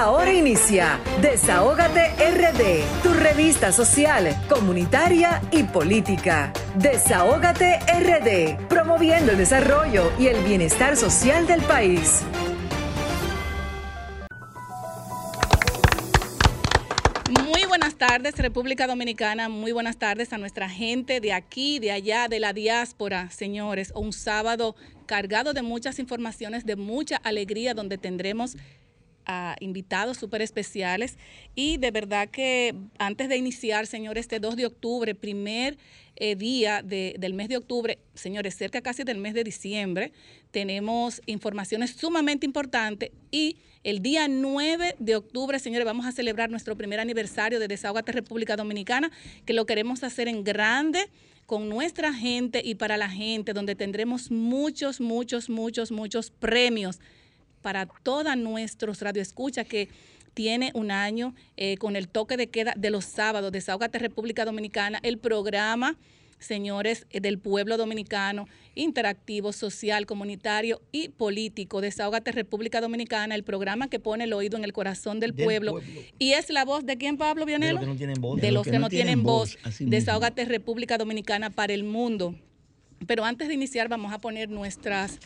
Ahora inicia Desahógate RD, tu revista social, comunitaria y política. Desahógate RD, promoviendo el desarrollo y el bienestar social del país. Muy buenas tardes, República Dominicana. Muy buenas tardes a nuestra gente de aquí, de allá, de la diáspora, señores. Un sábado cargado de muchas informaciones, de mucha alegría, donde tendremos a invitados súper especiales. Y de verdad que antes de iniciar, señores, este 2 de octubre, primer eh, día del mes de octubre, señores, cerca casi del mes de diciembre, tenemos informaciones sumamente importantes y el día 9 de octubre, señores, vamos a celebrar nuestro primer aniversario de Desahogate República Dominicana, que lo queremos hacer en grande con nuestra gente y para la gente, donde tendremos muchos, muchos, muchos, muchos premios para toda nuestros radioescuchas que tiene un año eh, con el toque de queda de los sábados, Desahogate República Dominicana, el programa, señores, eh, del pueblo dominicano, interactivo, social, comunitario y político. Desahogate República Dominicana, el programa que pone el oído en el corazón del, pueblo. Y es la voz de quién, Pablo Vianelo? De los que no tienen voz. De, los que, no tienen, voz. Desahogate República Dominicana para el mundo. Pero antes de iniciar, vamos a poner nuestras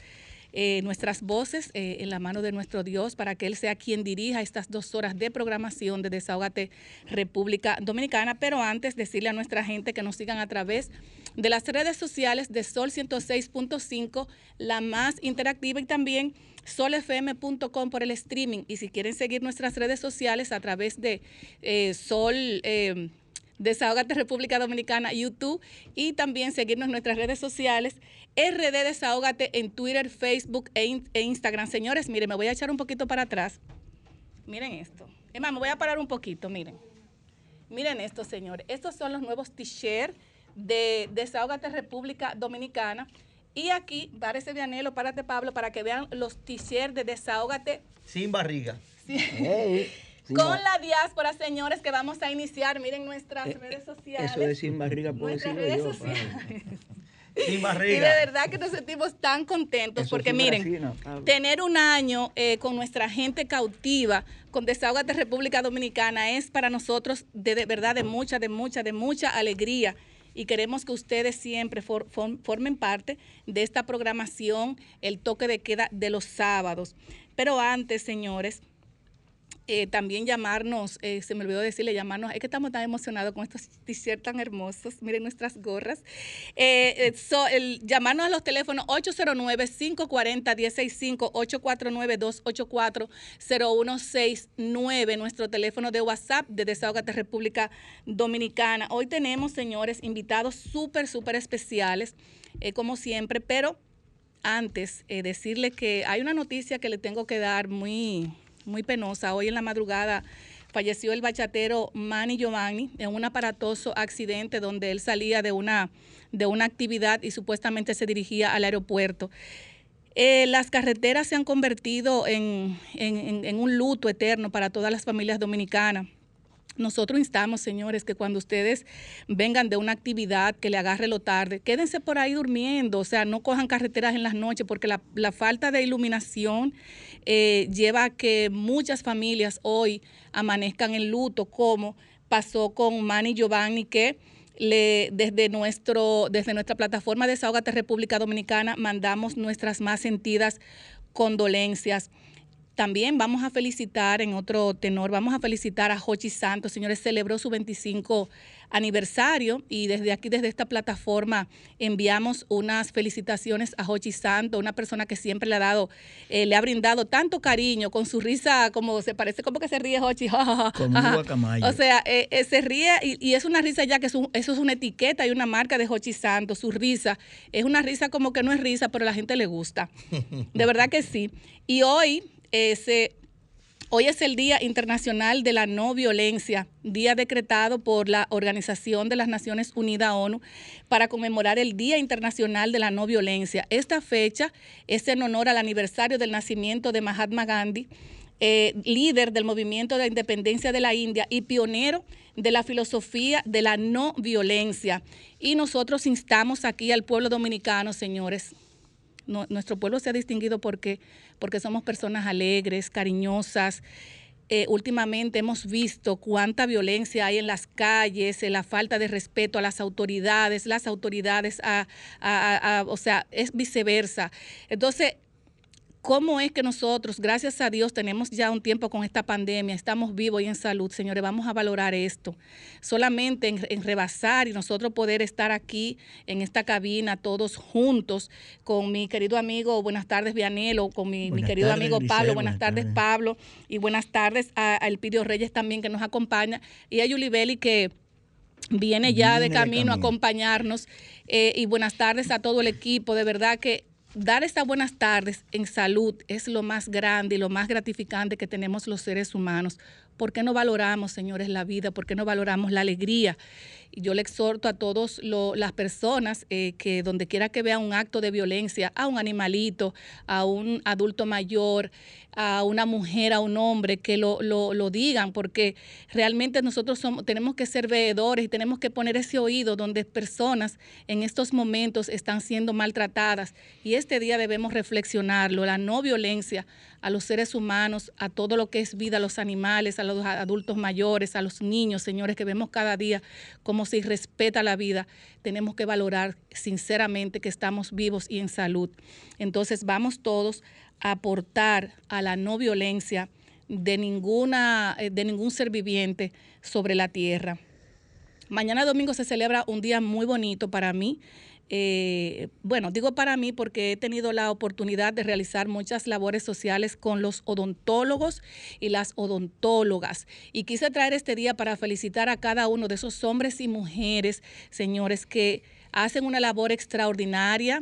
eh, nuestras voces eh, en la mano de nuestro Dios para que Él sea quien dirija estas dos horas de programación de Desahogate República Dominicana. Pero antes, decirle a nuestra gente que nos sigan a través de las redes sociales de Sol 106.5, la más interactiva y también solfm.com por el streaming. Y si quieren seguir nuestras redes sociales a través de eh, Sol. Desahogate República Dominicana, YouTube y también seguirnos en nuestras redes sociales, RD Desahógate en Twitter, Facebook e, e, Instagram. Señores, miren, me voy a echar un poquito para atrás. Miren esto. Es más, me voy a parar un poquito, miren. Miren esto, señores. Estos son los nuevos t-shirts de Desahógate República Dominicana. Y aquí, parece Vianelo, párate Pablo, para que vean los t-shirts de Desahógate. Sin barriga. Sí con la diáspora, señores, que vamos a iniciar. Miren nuestras eh, redes sociales. Eso de sin barriga Nuestras redes sociales. Sin barriga. Y de verdad que nos sentimos tan contentos porque miren, tener un año eh, con nuestra gente cautiva, con Desahogate República Dominicana, es para nosotros de, verdad de mucha, de mucha, de mucha alegría y queremos que ustedes siempre formen parte de esta programación, el toque de queda de los sábados. Pero antes, señores, eh, también llamarnos, eh, se me olvidó decirle, llamarnos, es que estamos tan emocionados con estos t-shirts tan hermosos, miren nuestras gorras. Eh, llamarnos a los teléfonos 809-540-165, 849-284-0169, nuestro teléfono de WhatsApp de Desahogate República Dominicana. Hoy tenemos, señores, invitados súper, súper especiales, como siempre, pero antes, decirle que hay una noticia que le tengo que dar muy muy penosa. Hoy en la madrugada falleció el bachatero Manny Giovanni en un aparatoso accidente donde él salía de una, de una actividad y supuestamente se dirigía al aeropuerto. Eh, las carreteras se han convertido en, en un luto eterno para todas las familias dominicanas. Nosotros instamos, señores, que cuando ustedes vengan de una actividad que le agarre lo tarde, quédense por ahí durmiendo, o sea, no cojan carreteras en las noches, porque la, falta de iluminación eh, lleva a que muchas familias hoy amanezcan en luto, como pasó con Manny Giovanni, que le, desde, nuestro, desde nuestra plataforma Desahogate República Dominicana mandamos nuestras más sentidas condolencias. También vamos a felicitar, en otro tenor, vamos a felicitar a Jochi Santos. Señores, celebró su 25 aniversario y desde aquí, desde esta plataforma, enviamos unas felicitaciones a Jochi Santos, una persona que siempre le ha dado, eh, le ha brindado tanto cariño con su risa, como se parece como que se ríe Jochi. o sea, eh, eh, se ríe y, es una risa ya que eso es una etiqueta y una marca de Jochi Santos, su risa. Es una risa como que no es risa, pero a la gente le gusta. De verdad que sí. Y hoy hoy es el Día Internacional de la No Violencia, día decretado por la Organización de las Naciones Unidas ONU para conmemorar el Día Internacional de la No Violencia. Esta fecha es en honor al aniversario del nacimiento de Mahatma Gandhi, eh, líder del movimiento de independencia de la India y pionero de la filosofía de la no violencia. Y nosotros instamos aquí al pueblo dominicano, señores, nuestro pueblo se ha distinguido porque, porque somos personas alegres, cariñosas, eh, últimamente hemos visto cuánta violencia hay en las calles, la falta de respeto a las autoridades, las autoridades a, a, o sea, es viceversa. Entonces, ¿Cómo es que nosotros, gracias a Dios, tenemos ya un tiempo con esta pandemia, estamos vivos y en salud, señores? Vamos a valorar esto. Solamente en, rebasar y nosotros poder estar aquí en esta cabina todos juntos con mi querido amigo, buenas tardes, Vianelo, con mi, querido amigo Pablo, buenas, tardes, Pablo, y buenas tardes a, Elpidio Reyes también que nos acompaña, y a Yulibeli que viene ya de, camino a acompañarnos. Eh, y buenas tardes a todo el equipo. De verdad que dar estas buenas tardes en salud es lo más grande y lo más gratificante que tenemos los seres humanos. ¿Por qué no valoramos, señores, la vida? ¿Por qué no valoramos la alegría? Yo le exhorto a todas las personas eh, que donde quiera que vean un acto de violencia, a un animalito, a un adulto mayor, a una mujer, a un hombre, que lo, lo, digan, porque realmente nosotros somos, tenemos que ser veedores y tenemos que poner ese oído donde personas en estos momentos están siendo maltratadas. Y este día debemos reflexionarlo, la no violencia a los seres humanos, a todo lo que es vida, a los animales, a los adultos mayores, a los niños, señores, que vemos cada día cómo se respeta la vida, tenemos que valorar sinceramente que estamos vivos y en salud. Entonces vamos todos a aportar a la no violencia de, ninguna, eh, de ningún ser viviente sobre la tierra. Mañana domingo se celebra un día muy bonito para mí. Eh, bueno, digo para mí porque he tenido la oportunidad de realizar muchas labores sociales con los odontólogos y las odontólogas. Y quise traer este día para felicitar a cada uno de esos hombres y mujeres, señores, que hacen una labor extraordinaria,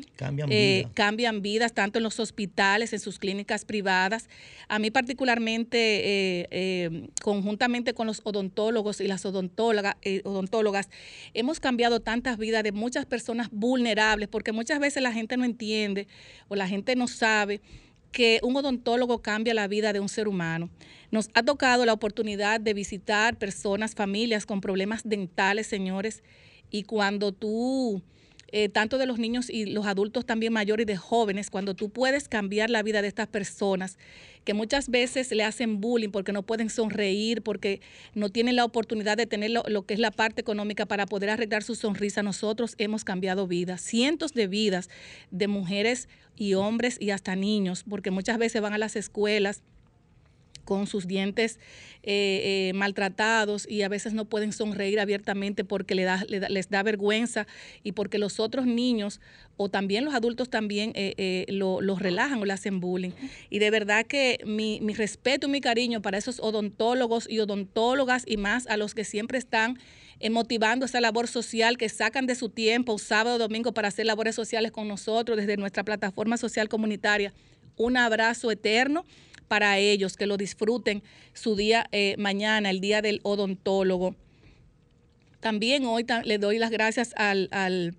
eh, cambian, vidas tanto en los hospitales, en sus clínicas privadas. A mí particularmente, eh, eh, conjuntamente con los odontólogos y las odontólogas, odontólogas, hemos cambiado tantas vidas de muchas personas vulnerables, porque muchas veces la gente no entiende o la gente no sabe que un odontólogo cambia la vida de un ser humano. Nos ha tocado la oportunidad de visitar personas, familias con problemas dentales, señores, y cuando tú, eh, tanto de los niños y los adultos también mayores y de jóvenes, cuando tú puedes cambiar la vida de estas personas, que muchas veces le hacen bullying porque no pueden sonreír, porque no tienen la oportunidad de tener lo, lo, que es la parte económica para poder arreglar su sonrisa. Nosotros hemos cambiado vidas, cientos de vidas de mujeres y hombres y hasta niños, porque muchas veces van a las escuelas con sus dientes eh, eh, maltratados y a veces no pueden sonreír abiertamente porque les da, les da vergüenza y porque los otros niños o también los adultos también eh, los relajan o le hacen bullying. Y de verdad que mi, mi respeto y mi cariño para esos odontólogos y odontólogas y más a los que siempre están motivando esa labor social que sacan de su tiempo sábado domingo para hacer labores sociales con nosotros desde nuestra plataforma social comunitaria. Un abrazo eterno para ellos, que lo disfruten su día eh, mañana, el día del odontólogo. También hoy le doy las gracias al al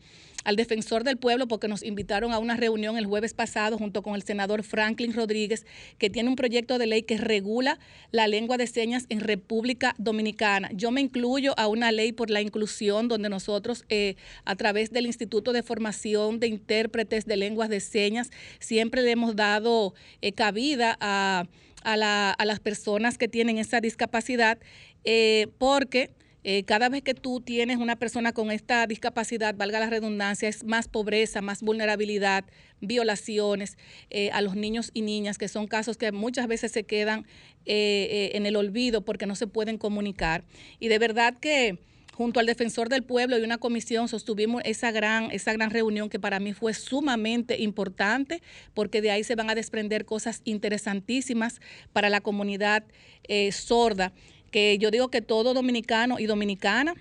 defensor del pueblo porque nos invitaron a una reunión el jueves pasado junto con el senador Franklin Rodríguez, que tiene un proyecto de ley que regula la lengua de señas en República Dominicana. Yo me incluyo a una ley por la inclusión donde nosotros eh, a través del Instituto de Formación de Intérpretes de Lenguas de Señas siempre le hemos dado eh, cabida a, las personas que tienen esa discapacidad eh, porque eh, cada vez que tú tienes una persona con esta discapacidad, valga la redundancia, es más pobreza, más vulnerabilidad, violaciones eh, a los niños y niñas, que son casos que muchas veces se quedan eh, en el olvido porque no se pueden comunicar. Y de verdad que junto al defensor del pueblo y una comisión sostuvimos esa gran, esa gran reunión que para mí fue sumamente importante porque de ahí se van a desprender cosas interesantísimas para la comunidad sorda que yo digo que todo dominicano y dominicana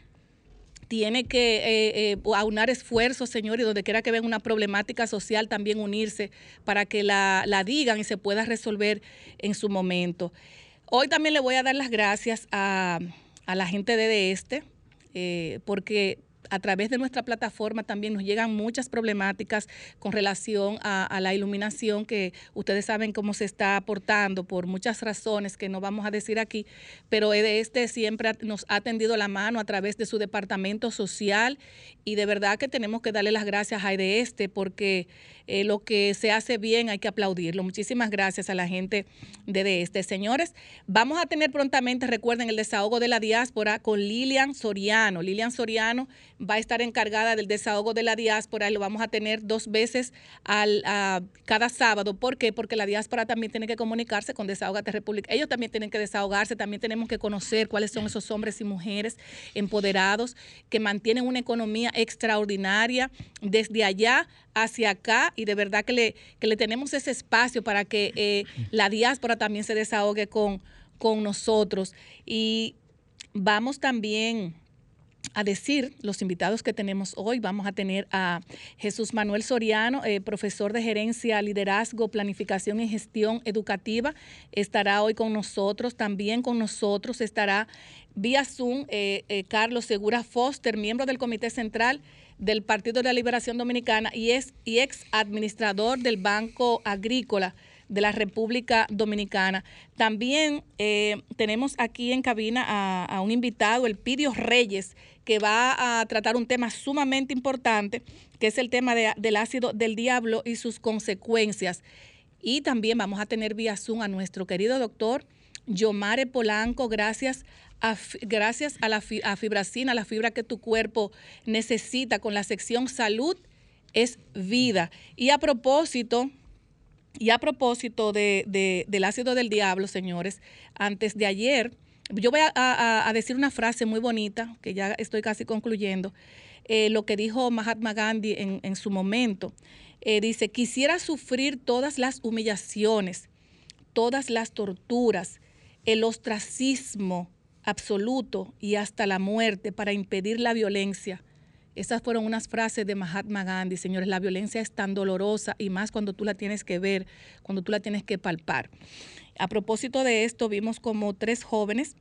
tiene que eh, eh, aunar esfuerzos, señor, y donde quiera que vean una problemática social, también unirse para que la, digan y se pueda resolver en su momento. Hoy también le voy a dar las gracias a, la gente de este, eh, porque a través de nuestra plataforma también nos llegan muchas problemáticas con relación a, la iluminación que ustedes saben cómo se está aportando por muchas razones que no vamos a decir aquí, pero de este siempre nos ha tendido la mano a través de su departamento social y de verdad que tenemos que darle las gracias a de este porque eh, lo que se hace bien hay que aplaudirlo. Muchísimas gracias a la gente de, este. Señores, vamos a tener prontamente, recuerden, el desahogo de la diáspora con Lilian Soriano. Lilian Soriano va a estar encargada del desahogo de la diáspora y lo vamos a tener dos veces al, cada sábado. ¿Por qué? Porque la diáspora también tiene que comunicarse con Desahogate República. Ellos también tienen que desahogarse, también tenemos que conocer cuáles son esos hombres y mujeres empoderados que mantienen una economía extraordinaria desde allá hacia acá y de verdad que le, que le tenemos ese espacio para que eh, la diáspora también se desahogue con, con nosotros. Y vamos también a decir los invitados que tenemos hoy. Vamos a tener a Jesús Manuel Soriano, eh, profesor de gerencia, liderazgo, planificación y gestión educativa. Estará hoy con nosotros. También con nosotros estará vía Zoom eh, Carlos Segura Foster, miembro del Comité Central del Partido de la Liberación Dominicana y, es, y ex administrador del Banco Agrícola de la República Dominicana. También eh, tenemos aquí en cabina a, un invitado, el Pidio Reyes, que va a tratar un tema sumamente importante, que es el tema del ácido del diablo y sus consecuencias. Y también vamos a tener vía Zoom a nuestro querido doctor Yomare Polanco, gracias gracias a la fibracina, la fibra que tu cuerpo necesita con la sección salud, es vida. Y a propósito, y a propósito de, del ácido del diablo, señores, antes de ayer, yo voy a, decir una frase muy bonita, que ya estoy casi concluyendo, eh, lo que dijo Mahatma Gandhi en, su momento. Eh, dice, quisiera sufrir todas las humillaciones, todas las torturas, el ostracismo, absoluto y hasta la muerte para impedir la violencia. Esas fueron unas frases de Mahatma Gandhi, señores. La violencia es tan dolorosa y más cuando tú la tienes que ver, cuando tú la tienes que palpar. A propósito de esto, vimos como tres jóvenes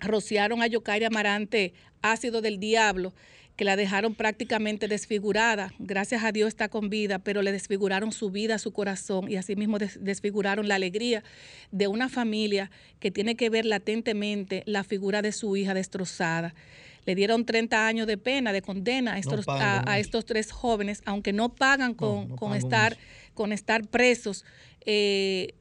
rociaron a Yokairi Amarante ácido del diablo que la dejaron prácticamente desfigurada. Gracias a Dios está con vida, pero le desfiguraron su vida, su corazón y asimismo desfiguraron la alegría de una familia que tiene que ver latentemente la figura de su hija destrozada. Le dieron 30 años de pena, de condena a estos, a, estos tres jóvenes, aunque no pagan con, con estar, con estar presos. Eh,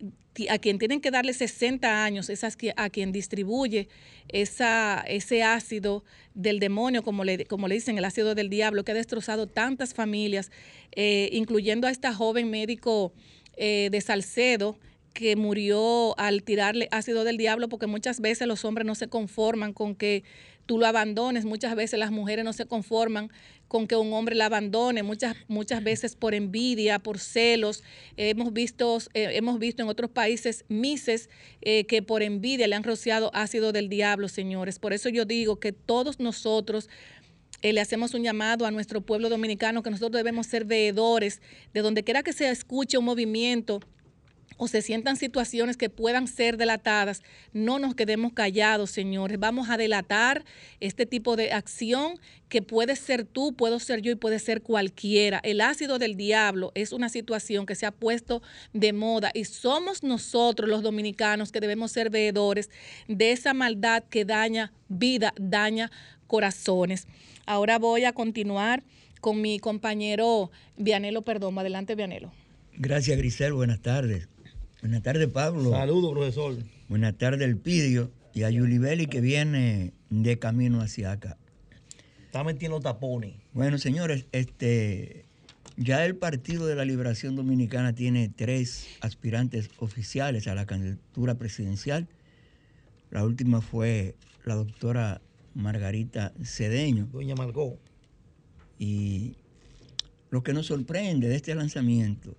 a quien tienen que darle 60 años es a quien distribuye esa, ese ácido del demonio, como le, como le dicen, el ácido del diablo, que ha destrozado tantas familias, eh, incluyendo a esta joven médico eh, de Salcedo, que murió al tirarle ácido del diablo, porque muchas veces los hombres no se conforman con que tú lo abandones. Muchas veces las mujeres no se conforman con que un hombre la abandone, muchas, muchas veces por envidia, por celos. hemos, visto, eh, hemos visto en otros países mises eh, que por envidia le han rociado ácido del diablo, señores. Por eso yo digo que todos nosotros eh, le hacemos un llamado a nuestro pueblo dominicano que nosotros debemos ser veedores de donde quiera que se escuche un movimiento o se sientan situaciones que puedan ser delatadas, no nos quedemos callados, señores. Vamos a delatar este tipo de acción que puede ser tú, puedo ser yo y puede ser cualquiera. El ácido del diablo es una situación que se ha puesto de moda y somos nosotros los dominicanos que debemos ser veedores de esa maldad que daña vida, daña corazones. Ahora voy a continuar con mi compañero Vianelo Perdomo. Adelante, Vianelo. Gracias, Grisel. Buenas tardes. Buenas tardes, Pablo. Saludos, profesor. Buenas tardes, Elpidio. Y a Yulibeli que viene de camino hacia acá. Está metiendo tapones. Bueno, señores, este, ya el Partido de la Liberación Dominicana tiene tres aspirantes oficiales a la candidatura presidencial. La última fue la doctora Margarita Cedeño. Doña Margot. Y lo que nos sorprende de este lanzamiento,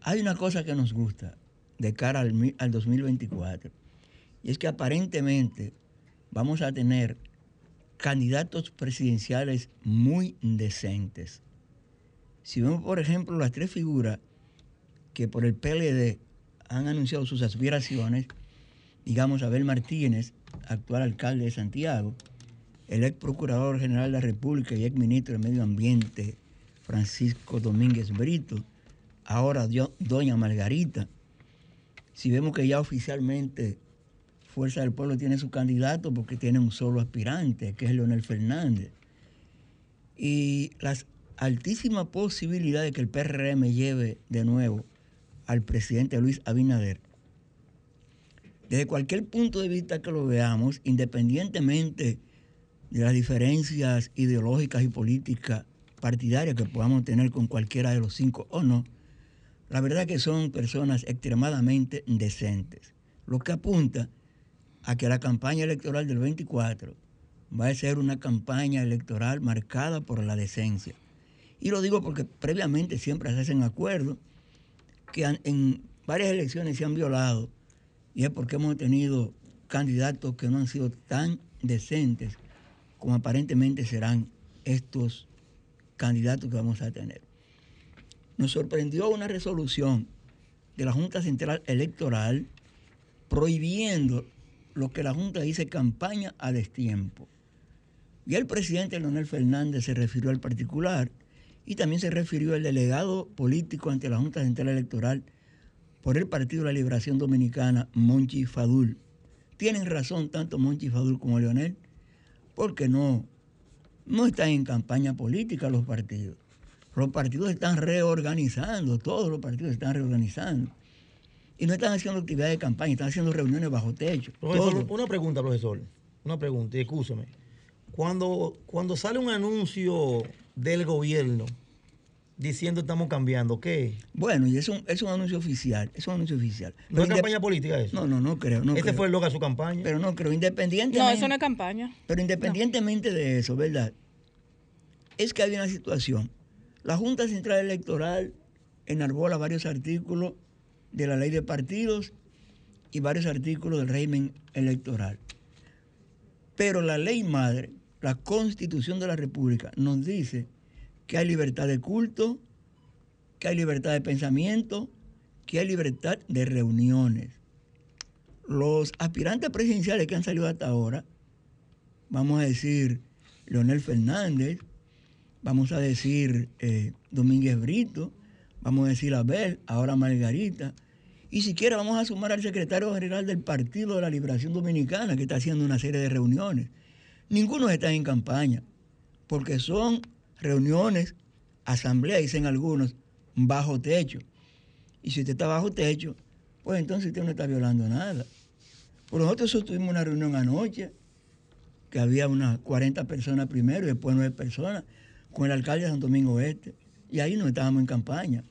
hay una cosa que nos gusta de cara al, al 2024. Y es que aparentemente vamos a tener candidatos presidenciales muy decentes. Si vemos, por ejemplo, las tres figuras que por el PLD han anunciado sus aspiraciones, digamos Abel Martínez, actual alcalde de Santiago, el ex procurador general de la República y ex ministro de Medio Ambiente, Francisco Domínguez Brito, ahora doña Margarita. Si vemos que ya oficialmente Fuerza del Pueblo tiene su candidato porque tiene un solo aspirante, que es Leonel Fernández. Y las altísimas posibilidades de que el PRM lleve de nuevo al presidente Luis Abinader. Desde cualquier punto de vista que lo veamos, independientemente de las diferencias ideológicas y políticas partidarias que podamos tener con cualquiera de los cinco o no, la verdad que son personas extremadamente decentes, lo que apunta a que la campaña electoral del 24 va a ser una campaña electoral marcada por la decencia. Y lo digo porque previamente siempre se hacen acuerdos que en varias elecciones se han violado y es porque hemos tenido candidatos que no han sido tan decentes como aparentemente serán estos candidatos que vamos a tener. Nos sorprendió una resolución de la Junta Central Electoral prohibiendo lo que la Junta dice campaña a destiempo. Y el presidente Leonel Fernández se refirió al particular y también se refirió al delegado político ante la Junta Central Electoral por el Partido de la Liberación Dominicana, Monchi Fadul. Tienen razón tanto Monchi Fadul como Leonel, porque no, no están en campaña política los partidos. Los partidos se están reorganizando, todos los partidos se están reorganizando. Y no están haciendo actividades de campaña, están haciendo reuniones bajo techo. Profesor, una pregunta, profesor. Una pregunta, y escúchame. Cuando, cuando sale un anuncio del gobierno diciendo estamos cambiando, ¿qué? Bueno, y es un, es un anuncio oficial, es un anuncio oficial. ¿No es campaña política eso? No, no, no creo. No creo. fue el logo de su campaña. Pero no creo, independientemente. No, eso no es campaña. Pero independientemente de eso, ¿verdad? Es que hay una situación. La Junta Central Electoral enarbola varios artículos de la ley de partidos y varios artículos del régimen electoral. Pero la ley madre, la Constitución de la República, nos dice que hay libertad de culto, que hay libertad de pensamiento, que hay libertad de reuniones. Los aspirantes presidenciales que han salido hasta ahora, vamos a decir Leonel Fernández, vamos a decir eh, Domínguez Brito, vamos a decir Abel, ahora Margarita, y siquiera vamos a sumar al secretario general del Partido de la Liberación Dominicana, que está haciendo una serie de reuniones. Ninguno está en campaña, porque son reuniones, asambleas, dicen algunos, bajo techo. Y si usted está bajo techo, pues entonces usted no está violando nada. Por nosotros tuvimos una reunión anoche, que había unas 40 personas primero y después 9 personas, con el alcalde de Santo Domingo Este. Y ahí no estábamos en campaña.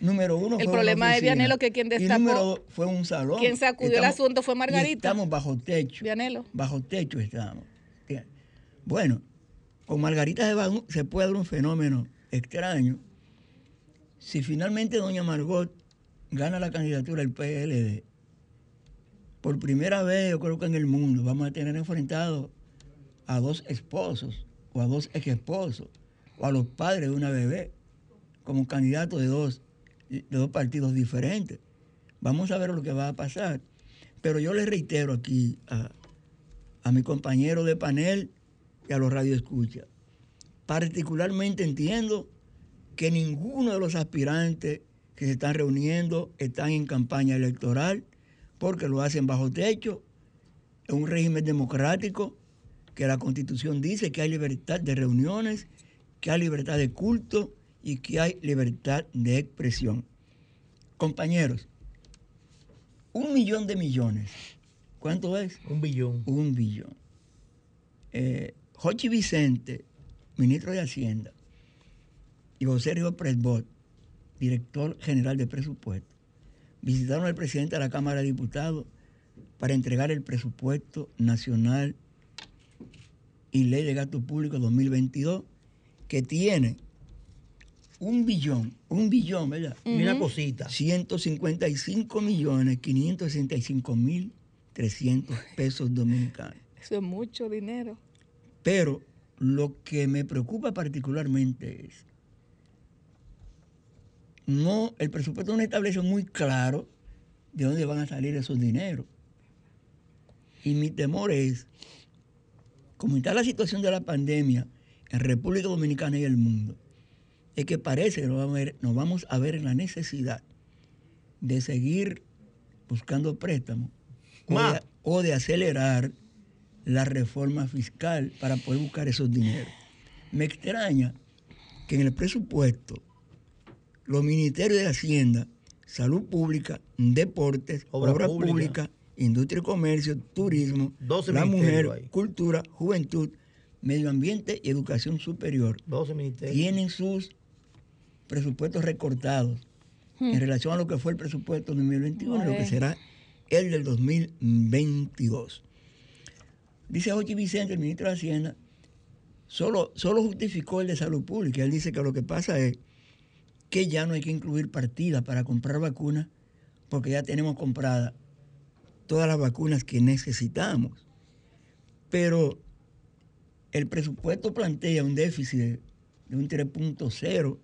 Número uno El fue problema una oficina, Vianelo, que quien Y destapó- número dos fue un salón. quien sacudió el asunto fue y Margarita. estamos bajo techo. Vianelo. Bajo techo estamos. Bueno, con Margarita se, va se puede dar un fenómeno extraño. Si finalmente doña Margot gana la candidatura del PLD, por primera vez yo creo que en el mundo vamos a tener enfrentados a dos esposos o a dos ex esposos o a los padres de una bebé como candidatos de dos, de dos partidos diferentes. Vamos a ver lo que va a pasar. Pero yo les reitero aquí a, a mi compañero de panel y a los radioescuchas. Particularmente entiendo que ninguno de los aspirantes que se están reuniendo están en campaña electoral porque lo hacen bajo techo, en un régimen democrático, que la constitución dice que hay libertad de reuniones, que hay libertad de culto y que hay libertad de expresión. Compañeros, un millón de millones. ¿Cuánto es? Un billón. Un billón. Eh, Jochi Vicente, ministro de Hacienda, y José Río Presbot, director general de presupuesto, visitaron al presidente de la Cámara de Diputados para entregar el presupuesto nacional y ley de gasto público 2022, que tiene un billón, un billón, ¿verdad? Y una cosita. 155 millones 565 mil 300 pesos dominicanos. Eso es mucho dinero. Pero lo que me preocupa particularmente es, no, el presupuesto no establece muy claro de dónde van a salir esos dineros. Y mi temor es, como está la situación de la pandemia en República Dominicana y el mundo, es que parece que nos vamos a ver, nos vamos a ver en la necesidad de seguir buscando préstamos o de, o de acelerar la reforma fiscal para poder buscar esos dineros. Me extraña que en el presupuesto los ministerios de Hacienda, Salud Pública, Deportes, Obra Obra, Pública. Pública, Industria y Comercio, Turismo, 12 la Mujer, ahí. Cultura, Juventud, Medio Ambiente y Educación Superior 12 ministerios. tienen sus presupuestos recortados en relación a lo que fue el presupuesto 2021 y lo que será el del 2022. Dice Jochi Vicente, el ministro de Hacienda, solo, solo justificó el de salud pública. Él dice que lo que pasa es que ya no hay que incluir partidas para comprar vacunas porque ya tenemos compradas todas las vacunas que necesitamos. Pero el presupuesto plantea un déficit de, un 3.0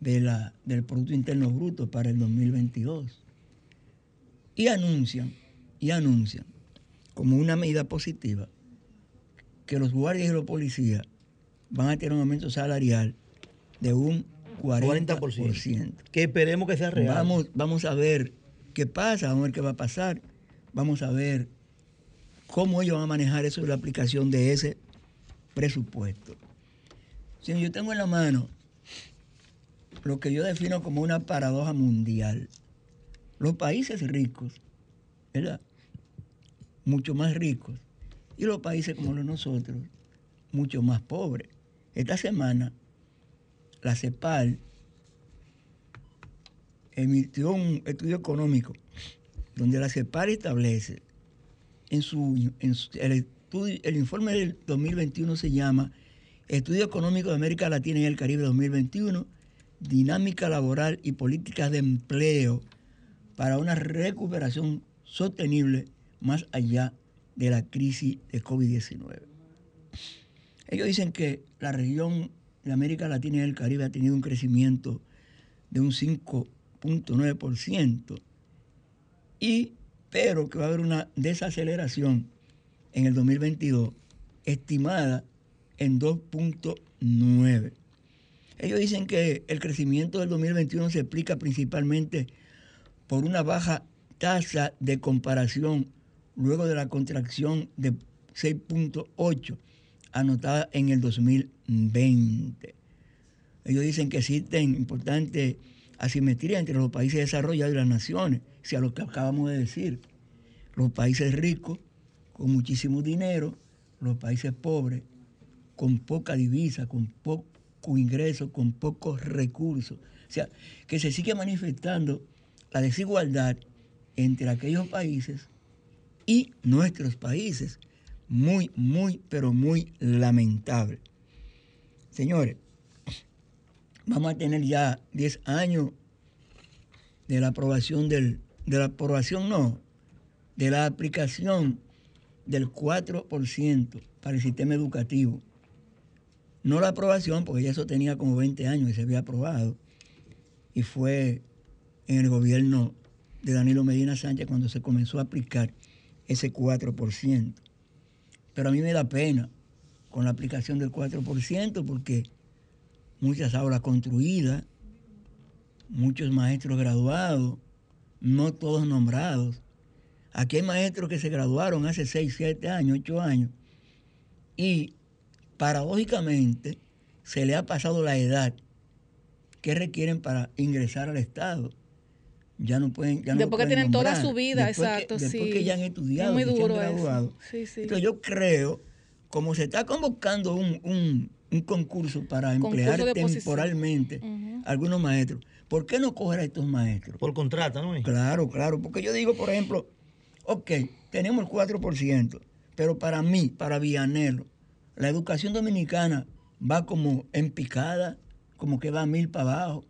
de la, del Producto Interno Bruto para el 2022. Y anuncian, y anuncian, como una medida positiva, que los guardias y los policías van a tener un aumento salarial de un 40%. 40%. Que esperemos que sea real. Vamos, vamos a ver qué pasa, vamos a ver qué va a pasar. Vamos a ver cómo ellos van a manejar eso de la aplicación de ese presupuesto. Si yo tengo en la mano lo que yo defino como una paradoja mundial. Los países ricos, ¿verdad? Mucho más ricos. Y los países como los nosotros, mucho más pobres. Esta semana, la CEPAL emitió un estudio económico donde la CEPAL establece en su, en su- el informe del 2021 se llama Estudio Económico de América Latina y el Caribe 2021, Dinámica Laboral y Políticas de Empleo para una recuperación sostenible más allá de la crisis de COVID-19. Ellos dicen que la región de América Latina y el Caribe ha tenido un crecimiento de un 5.9%, y, pero que va a haber una desaceleración en el 2022 estimada en 2.9. Ellos dicen que el crecimiento del 2021 se explica principalmente por una baja tasa de comparación luego de la contracción de 6.8 anotada en el 2020. Ellos dicen que existen importantes asimetrías entre los países desarrollados y las naciones, si a lo que acabamos de decir. Los países ricos, con muchísimo dinero, los países pobres, con poca divisa, con poco ingreso, con pocos recursos. O sea, que se sigue manifestando la desigualdad entre aquellos países y nuestros países. Muy, muy, pero muy lamentable. Señores, vamos a tener ya 10 años de la aprobación del, de la aprobación no, de la aplicación del 4% para el sistema educativo. No la aprobación, porque ya eso tenía como 20 años y se había aprobado. Y fue en el gobierno de Danilo Medina Sánchez cuando se comenzó a aplicar ese 4%. Pero a mí me da pena con la aplicación del 4% porque muchas aulas construidas, muchos maestros graduados, no todos nombrados. Aquí hay maestros que se graduaron hace 6, 7 años, 8 años y paradójicamente se le ha pasado la edad que requieren para ingresar al Estado. Ya no pueden. Ya no Después que pueden tienen toda su vida, Después que- exacto, después sí. que ya han estudiado, Muy que se han duro graduado. Sí, sí. Entonces yo creo, como se está convocando un, un- un concurso para Concurso emplear temporalmente Ujú. algunos maestros, ¿por qué no coger a estos maestros? Por contrato, ¿no? Claro, claro, porque yo digo, por ejemplo, ok, tenemos el 4%, pero para mí, para Villanelo, la educación dominicana va como en picada, como que va a mil para abajo.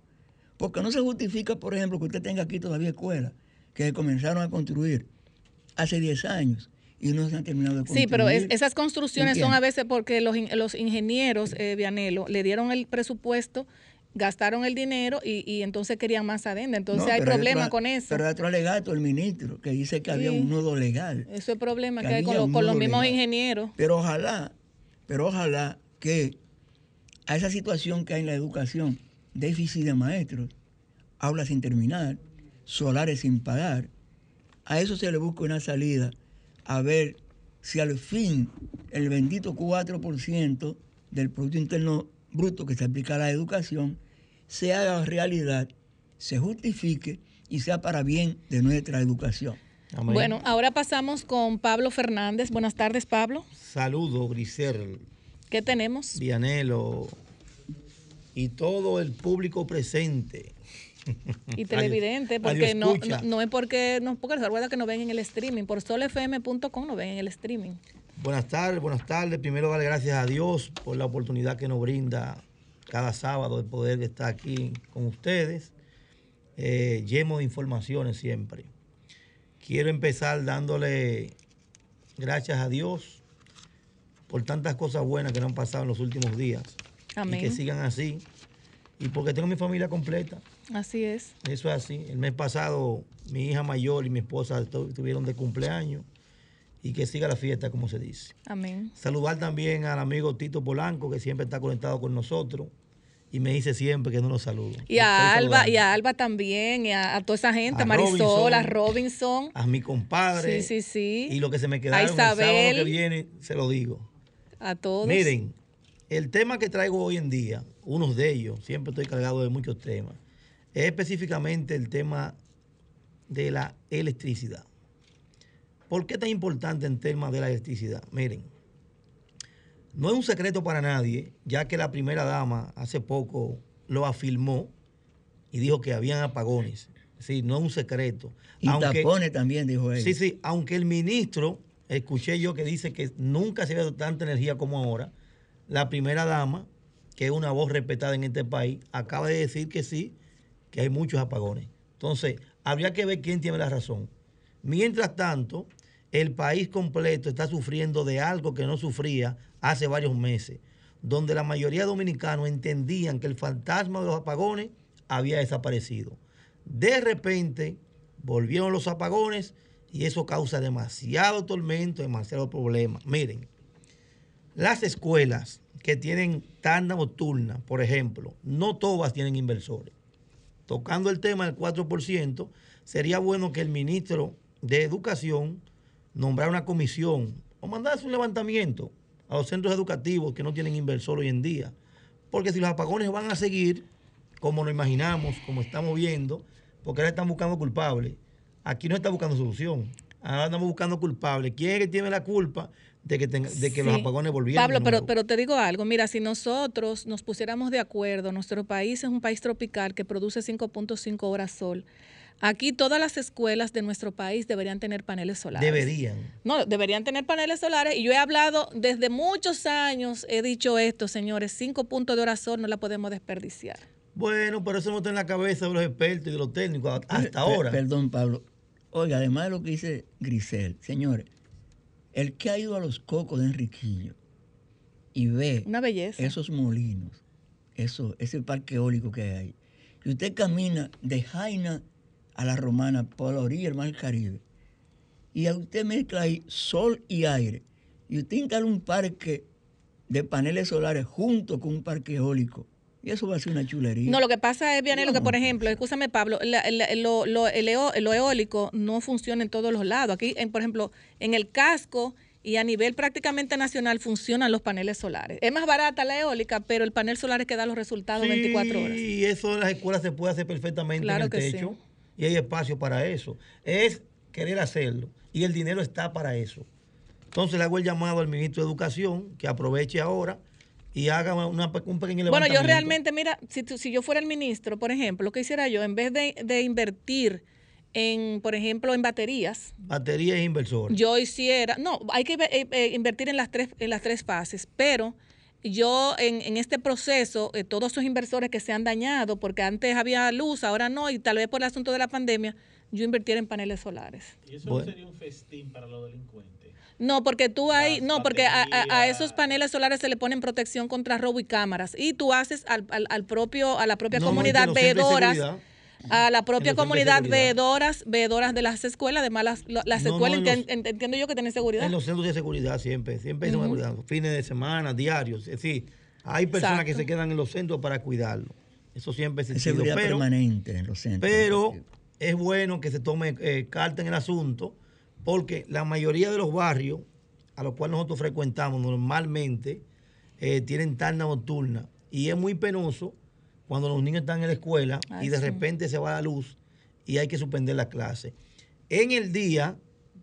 Porque no se justifica, por ejemplo, que usted tenga aquí todavía escuelas que comenzaron a construir hace 10 años y no se han terminado de construir. Sí, pero es- esas construcciones son a veces porque los ingenieros, eh, Vianelo, le dieron el presupuesto gastaron el dinero y, y entonces querían más adenda. Entonces No, hay problema otro- con eso. Pero hay otro alegato el ministro que dice que había un nudo legal. Eso es problema que que hay con, un con los mismos legal. ingenieros. Pero ojalá, pero ojalá que a esa situación que hay en la educación, déficit de maestros, aulas sin terminar, solares sin pagar, a eso se le busca una salida, a ver si al fin el bendito 4% del Producto Interno Bruto que se aplica a la educación se haga realidad, se justifique y sea para bien de nuestra educación. Amén. Bueno, ahora pasamos con Pablo Fernández. Buenas tardes, Pablo. Saludos, Grisel, ¿Qué tenemos? Vianelo y todo el público presente. Y televidente, porque no, radioescucha. no, no es porque, no, porque recuerda que nos ven en el streaming, por solfm.com nos ven en el streaming. Buenas tardes, buenas tardes. Primero dar gracias a Dios por la oportunidad que nos brinda cada sábado de poder estar aquí con ustedes, eh, lleno de informaciones siempre. Quiero empezar dándole gracias a Dios por tantas cosas buenas que nos han pasado en los últimos días. Amén. Y que sigan así. Y porque tengo mi familia completa. Así es. Eso es así. El mes pasado mi hija mayor y mi esposa estuvieron de cumpleaños y que siga la fiesta, como se dice. Amén. Saludar también al amigo Tito Polanco, que siempre está conectado con nosotros y me dice siempre que no nos saludo. Y a Estoy Alba, saludando. y a Alba también, y a, a toda esa gente, A a Marisol, a Robinson. Robinson, A mi compadre. Sí, sí, sí. Y lo que se me A quedaron el sábado Isabel. que viene, se lo digo. a todos. Miren, el tema que traigo hoy en día, unos de ellos, siempre estoy cargado de muchos temas, es específicamente el tema de la electricidad. ¿Por qué tan importante el tema de la electricidad? Miren, no es un secreto para nadie, ya que la primera dama hace poco lo afirmó y dijo que habían apagones. Sí, no es un secreto. Y Aunque- tapones también, dijo él. Sí, sí, aunque el ministro, escuché yo que dice que nunca se dado tanta energía como ahora, la primera dama, que es una voz respetada en este país, acaba de decir que sí, que hay muchos apagones. Entonces, habría que ver quién tiene la razón. Mientras tanto, el país completo está sufriendo de algo que no sufría hace varios meses, donde la mayoría de dominicanos entendían que el fantasma de los apagones había desaparecido. De repente, volvieron los apagones y eso causa demasiado tormento, demasiado problema. Miren, las escuelas que tienen tanda nocturna, por ejemplo, no todas tienen inversores. Tocando el tema del 4%, sería bueno que el ministro de Educación nombrara una comisión o mandase un levantamiento a los centros educativos que no tienen inversor hoy en día. Porque si los apagones van a seguir, como lo imaginamos, como estamos viendo, porque ahora están buscando culpables. Aquí no están buscando solución. Ahora estamos buscando culpables. ¿Quién es que tiene la culpa de que, tenga- de que los apagones volvieran? Pablo, pero te digo algo, mira, si nosotros nos pusiéramos de acuerdo, nuestro país es un país tropical que produce 5.5 horas sol. Aquí todas las escuelas de nuestro país deberían tener paneles solares. Deberían. No, deberían tener paneles solares y yo he hablado desde muchos años, he dicho esto, señores, 5 puntos de hora sol no la podemos desperdiciar. Bueno, pero eso no está en la cabeza de los expertos y de los técnicos hasta ahora. Perdón, Pablo. Oiga, además de lo que dice Grisel, señores, el que ha ido a los cocos de Enriquillo y ve Una belleza. esos molinos, eso, ese parque eólico que hay ahí, y usted camina de Jaina a la Romana por la orilla del Mar Caribe, y a usted mezcla ahí sol y aire, y usted instala un parque de paneles solares junto con un parque eólico, y eso va a ser una chulería. No, lo que pasa es, Vianelo, que No. por ejemplo, escúchame Pablo, la- la- lo, lo- el eo- lo eólico no funciona en todos los lados. Aquí, en, por ejemplo, en el casco y a nivel prácticamente nacional funcionan los paneles solares. Es más barata la eólica, pero el panel solar es que da los resultados 24 horas. Y eso en las escuelas se puede hacer perfectamente Claro en el que sí. Y hay espacio para eso. Es querer hacerlo. Y el dinero está para eso. Entonces le hago el llamado al ministro de Educación que aproveche ahora y haga una un pequeño Bueno, levantamiento. yo realmente, mira, si, si yo fuera el ministro, por ejemplo, lo que hiciera yo, en vez de, de invertir en, por ejemplo, en baterías, Batería e inversor. yo hiciera, no, hay que eh, eh, invertir en las tres, en las tres fases, pero yo en, en este proceso, eh, todos esos inversores que se han dañado, porque antes había luz, ahora no, y tal vez por el asunto de la pandemia, yo invirtiera en paneles solares. ¿Y eso Bueno. no sería un festín para los delincuentes? No, porque tú hay, no, porque a, a- esos paneles solares se le ponen protección contra robo y cámaras. Y tú haces al, al- al propio, a la propia No, no, comunidad veedoras, seguridad- a la propia de comunidad veedoras, veedoras de las escuelas, además las, las No, no, escuelas en los- entiendo yo que tienen seguridad. En los centros de seguridad siempre, siempre hay seguridad, fines de semana, diarios. Es decir, hay personas que se quedan en los centros para cuidarlo. Eso siempre existido. seguridad Pero, permanente en los centros. pero es bueno que se tome eh, carta en el asunto, porque la mayoría de los barrios a los cuales nosotros frecuentamos normalmente eh, tienen tarna nocturna. Y es muy penoso cuando los niños están en la escuela Ay, y de sí. repente se va la luz y hay que suspender la clase. En el día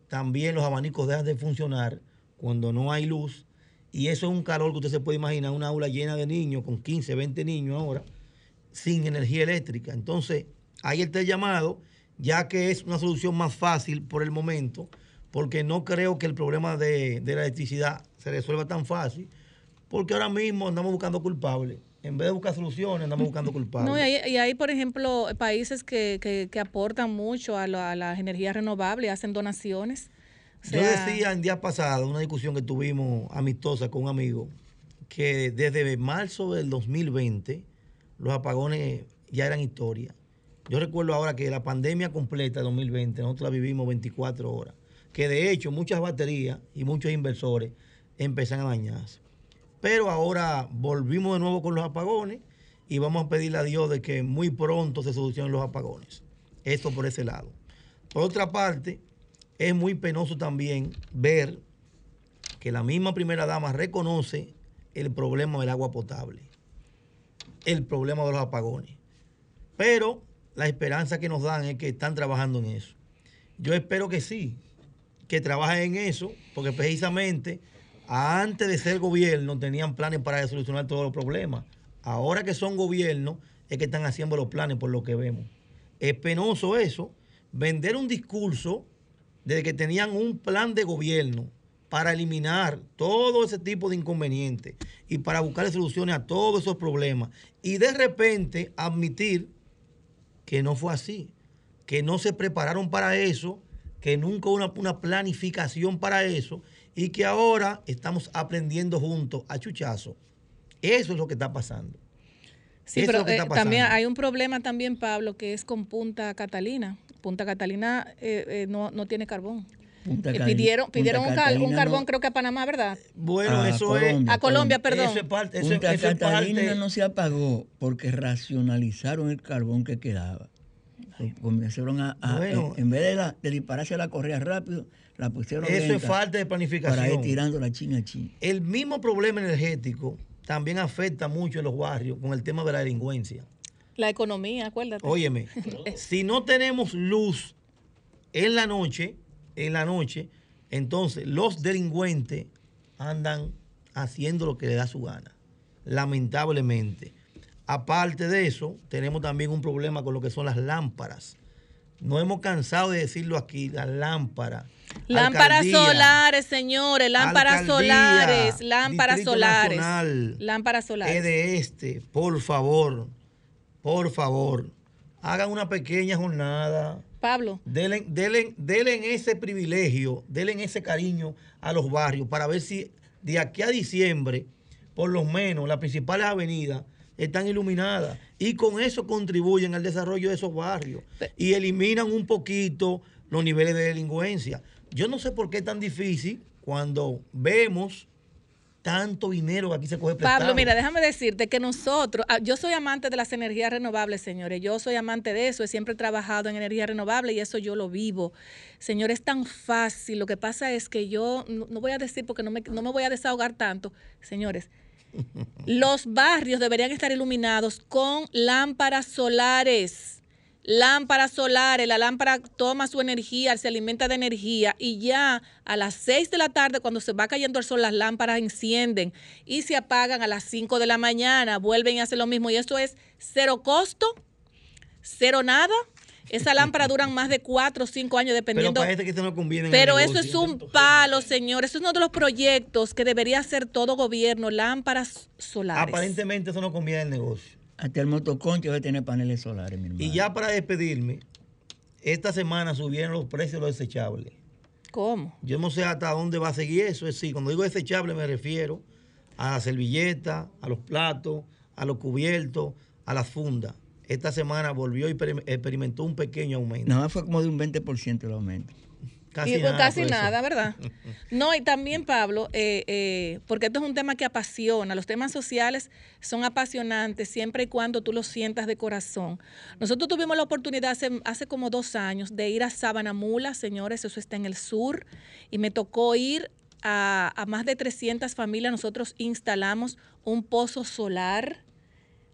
también los abanicos dejan de funcionar cuando no hay luz y eso es un calor que usted se puede imaginar, una aula llena de niños, con 15, 20 niños ahora, sin energía eléctrica. Entonces, ahí está el llamado, ya que es una solución más fácil por el momento, porque no creo que el problema de, de la electricidad se resuelva tan fácil, porque ahora mismo andamos buscando culpables. En vez de buscar soluciones, andamos buscando culpables. No, y hay, y hay, por ejemplo, países que, que- que aportan mucho a, lo- a las energías renovables, hacen donaciones. O Yo decía en día pasado, una discusión que tuvimos amistosa con un amigo, que desde marzo del 2020 los apagones ya eran historia. Yo recuerdo ahora que la pandemia completa de 2020, nosotros la vivimos 24 horas, que de hecho muchas baterías y muchos inversores empiezan a dañarse. Pero ahora volvimos de nuevo con los apagones y vamos a pedirle a Dios de que muy pronto se solucionen los apagones. Esto por ese lado. Por otra parte, es muy penoso también ver que la misma primera dama reconoce el problema del agua potable, el problema de los apagones. Pero la esperanza que nos dan es que están trabajando en eso. Yo espero que sí, que trabajen en eso, porque precisamente antes de ser gobierno tenían planes para solucionar todos los problemas. Ahora que son gobierno es que están haciendo los planes por lo que vemos. Es penoso eso, vender un discurso de que tenían un plan de gobierno para eliminar todo ese tipo de inconvenientes y para buscar soluciones a todos esos problemas y de repente admitir que no fue así, que no se prepararon para eso, que nunca hubo una, una planificación para eso y que ahora estamos aprendiendo juntos a chuchazo. Eso es lo que está pasando. Sí, Eso es pero lo que eh, está también pasando. hay un problema también, Pablo, que es con Punta Catalina. Punta Catalina eh, eh, no, no tiene carbón. Punta Eh, pidieron Punta pidieron un, cal- un Catalina carbón, no- creo que a Panamá, ¿verdad? Bueno, A eso Colombia, A Colombia, perdón. es. Eso es parte. Eso, Punta eso es Catalina parte- no se apagó porque racionalizaron el carbón que quedaba. Comenzaron a, a- Bueno. en, en vez de, la- de dispararse la correa rápido, la pusieron Eso es falta de para planificación. ir tirando la china a china. El mismo problema energético también afecta mucho en los barrios con el tema de la delincuencia. La economía, acuérdate. Óyeme, si no tenemos luz en la noche, en la noche, entonces los delincuentes andan haciendo lo que les da su gana, lamentablemente. Aparte de eso, tenemos también un problema con lo que son las lámparas. No hemos cansado de decirlo aquí, las lámparas. Lámparas Alcaldía, solares, señores, lámparas Alcaldía, solares, lámparas Distrito solares. Nacional, Lámparas solares. Es de este, por favor, por favor, hagan una pequeña jornada. Pablo, Denle, denle- denle ese privilegio, denle ese cariño a los barrios para ver si de aquí a diciembre, por lo menos, las principales avenidas están iluminadas y con eso contribuyen al desarrollo de esos barrios y eliminan un poquito los niveles de delincuencia. Yo no sé por qué es tan difícil cuando vemos tanto dinero que aquí se coge prestado. Pablo, mira, déjame decirte que nosotros, ah, yo soy amante de las energías renovables, señores. Yo soy amante de eso, he siempre trabajado en energía renovable y eso yo lo vivo. Señores, es tan fácil. Lo que pasa es que yo, no, no voy a decir porque no me, no me voy a desahogar tanto, señores. Los barrios deberían estar iluminados con lámparas solares. Lámparas solares, la lámpara toma su energía, se alimenta de energía y ya a las 6 de la tarde, cuando se va cayendo el sol, las lámparas encienden y se apagan a las 5 de la mañana, vuelven y hacen lo mismo. Y esto es cero costo, cero nada. Esa lámpara duran más de 4 o 5 años Pero dependiendo. parece que esto no conviene. en el Pero eso es un palo, señor. Eso es uno de los proyectos que debería hacer todo gobierno, lámparas solares. Aparentemente eso no conviene en el negocio. Hasta el motoconcho debe tener paneles solares, mi hermano. Y ya para despedirme, esta semana subieron los precios de los desechables. ¿Cómo? Yo no sé hasta dónde va a seguir eso. Es decir, cuando digo desechable me refiero a la servilleta, a los platos, a los cubiertos, a las fundas. Esta semana volvió y exper- experimentó un pequeño aumento. Nada más fue como de un 20% el aumento. Casi Y, pues, nada. casi nada, ¿verdad? No, y también, Pablo, eh, eh, porque esto es un tema que apasiona. Los temas sociales son apasionantes siempre y cuando tú los sientas de corazón. Nosotros tuvimos la oportunidad hace, hace como dos años de ir a Sabanamula, señores, eso está en el sur, y me tocó ir a, a más de 300 familias. Nosotros instalamos un pozo solar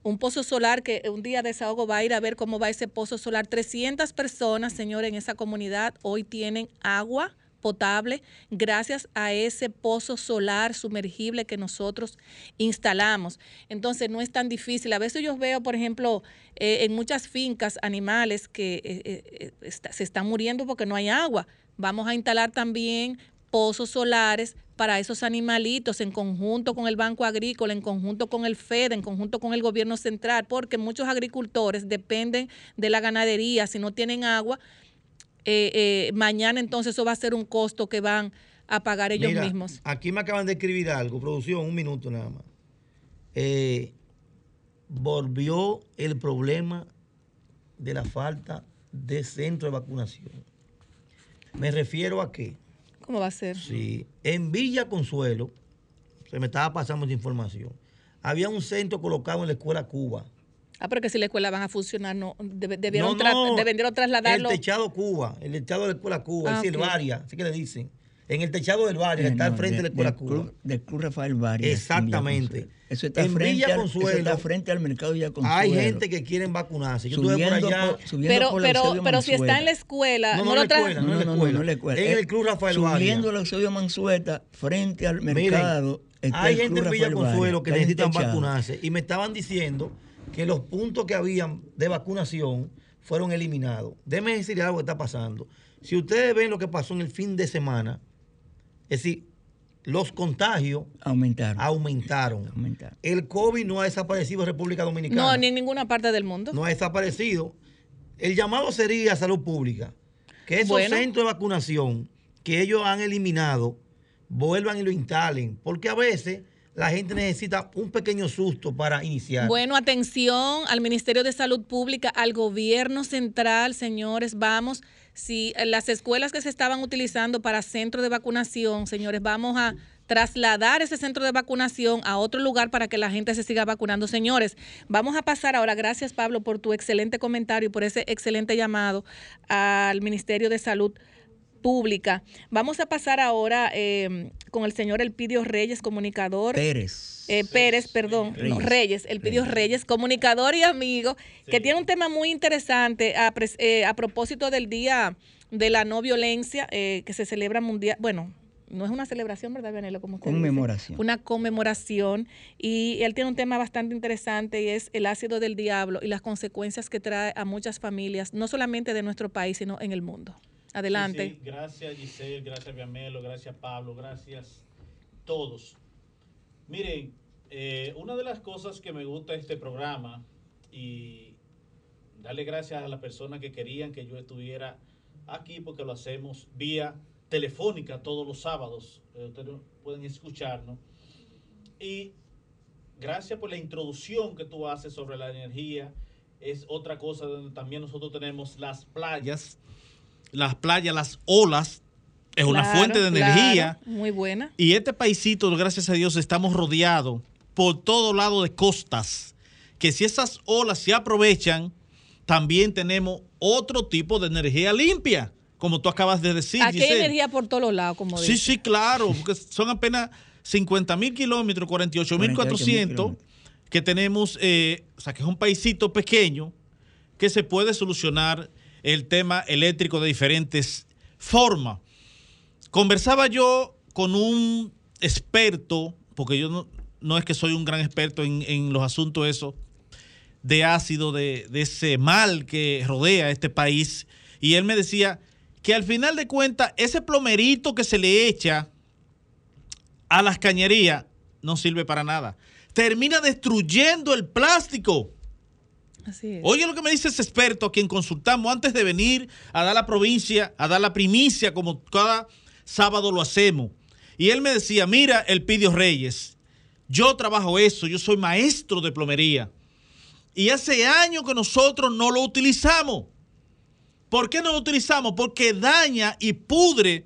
un pozo solar que un día desahogo va a ir a ver cómo va ese pozo solar. 300 personas, señores, en esa comunidad hoy tienen agua potable gracias a ese pozo solar sumergible que nosotros instalamos. Entonces no es tan difícil. A veces yo veo, por ejemplo, eh, en muchas fincas animales que eh, eh, está- se están muriendo porque no hay agua. Vamos a instalar también pozos solares para esos animalitos en conjunto con el Banco Agrícola, en conjunto con el FED, en conjunto con el gobierno central, porque muchos agricultores dependen de la ganadería. Si no tienen agua, eh, eh, mañana entonces eso va a ser un costo que van a pagar ellos Mira, mismos. Aquí me acaban de escribir algo, producción, un minuto nada más. Eh, volvió el problema de la falta de centro de vacunación. Me refiero a que, ¿Cómo va a ser? si en Villa Consuelo, se me estaba pasando esa información, había un centro colocado en la escuela Cuba. Ah, pero que si la escuela van a funcionar, no, debieron, No, tra- no, debieron trasladarlo. El techado Cuba, el techado de la escuela Cuba, Ah, es decir, ok. el Varia, así que le dicen. En el techado del que Eh, está al frente de, la escuela del Cuba. Club, del Club Rafael Varias. Exactamente. Eso está, En frente Villa al, eso Consuelo, está frente al mercado Villa Consuelo. Hay gente que quieren vacunarse. Yo estuve por Subiendo allá. por- subiendo pero por la pero, si está Mansueta. en la escuela, No, no, la escuela, No, no, no, no, escuela. no la escuela. En el Club Rafael Varia. Subiendo el Eusebio Mansueta frente al mercado. está Hay el gente Club en Villa Rafael Consuelo que necesitan vacunarse y me estaban diciendo que los puntos que habían de vacunación fueron eliminados. Déjeme decir algo que está pasando. Si ustedes ven lo que pasó en el fin de semana, es decir, los contagios Aumentaron. aumentaron. aumentaron. El COVID no ha desaparecido en República Dominicana. no, ni en ninguna parte del mundo. no ha desaparecido. El llamado sería a salud pública. Que esos Bueno. centros de vacunación que ellos han eliminado, vuelvan y lo instalen. Porque a veces la gente necesita un pequeño susto para iniciar. Bueno, atención al Ministerio de Salud Pública, al gobierno central, señores, vamos, si las escuelas que se estaban utilizando para centro de vacunación, señores, vamos a trasladar ese centro de vacunación a otro lugar para que la gente se siga vacunando. Señores, vamos a pasar ahora, gracias Pablo por tu excelente comentario y por ese excelente llamado al Ministerio de Salud Pública. Vamos a pasar ahora eh, con el señor Elpidio Reyes, comunicador. Pérez. Eh, Pérez, perdón, no, Reyes. Reyes, el pidió Reyes, comunicador y amigo, que tiene un tema muy interesante a, eh, a propósito del Día de la No Violencia eh, que se celebra mundial. Bueno, no es una celebración, ¿verdad, Vianelo? Como usted dice. Conmemoración. Una conmemoración. Y él tiene un tema bastante interesante y es el ácido del diablo y las consecuencias que trae a muchas familias, no solamente de nuestro país, sino en el mundo. Adelante. Sí, sí, Gracias Giselle, gracias Viamelo, gracias Pablo, gracias todos. Miren, eh, una de las cosas que me gusta de este programa y darle gracias a las personas que querían que yo estuviera aquí porque lo hacemos vía telefónica todos los sábados. Eh, ustedes pueden escucharnos. Y gracias por la introducción que tú haces sobre la energía. Es otra cosa donde también nosotros tenemos las playas. Las playas, las olas, es una Claro, fuente de energía. claro, muy buena. Y este paisito, gracias a Dios, estamos rodeados por todo lado de costas. Que si esas olas se aprovechan, también tenemos otro tipo de energía limpia, como tú acabas de decir. Aquí hay energía por todos los lados, como Sí, dice. sí, claro, porque son apenas 50 mil kilómetros, 48 mil 400 kilómetros. que tenemos, eh, o sea, que es un paisito pequeño que se puede solucionar el tema eléctrico de diferentes formas. Conversaba yo con un experto, porque yo no, es que soy un gran experto en, los asuntos esos, de ácido, de, ese mal que rodea este país. Y él me decía que al final de cuentas, ese plomerito que se le echa a las cañerías no sirve para nada. Termina destruyendo el plástico. Oye lo que me dice ese experto a quien consultamos antes de venir a dar la provincia, a dar la primicia como cada sábado lo hacemos. Y él me decía, mira, el Pidio Reyes, yo trabajo eso, yo soy maestro de plomería. Y hace años que nosotros no lo utilizamos. ¿Por qué no lo utilizamos? Porque daña y pudre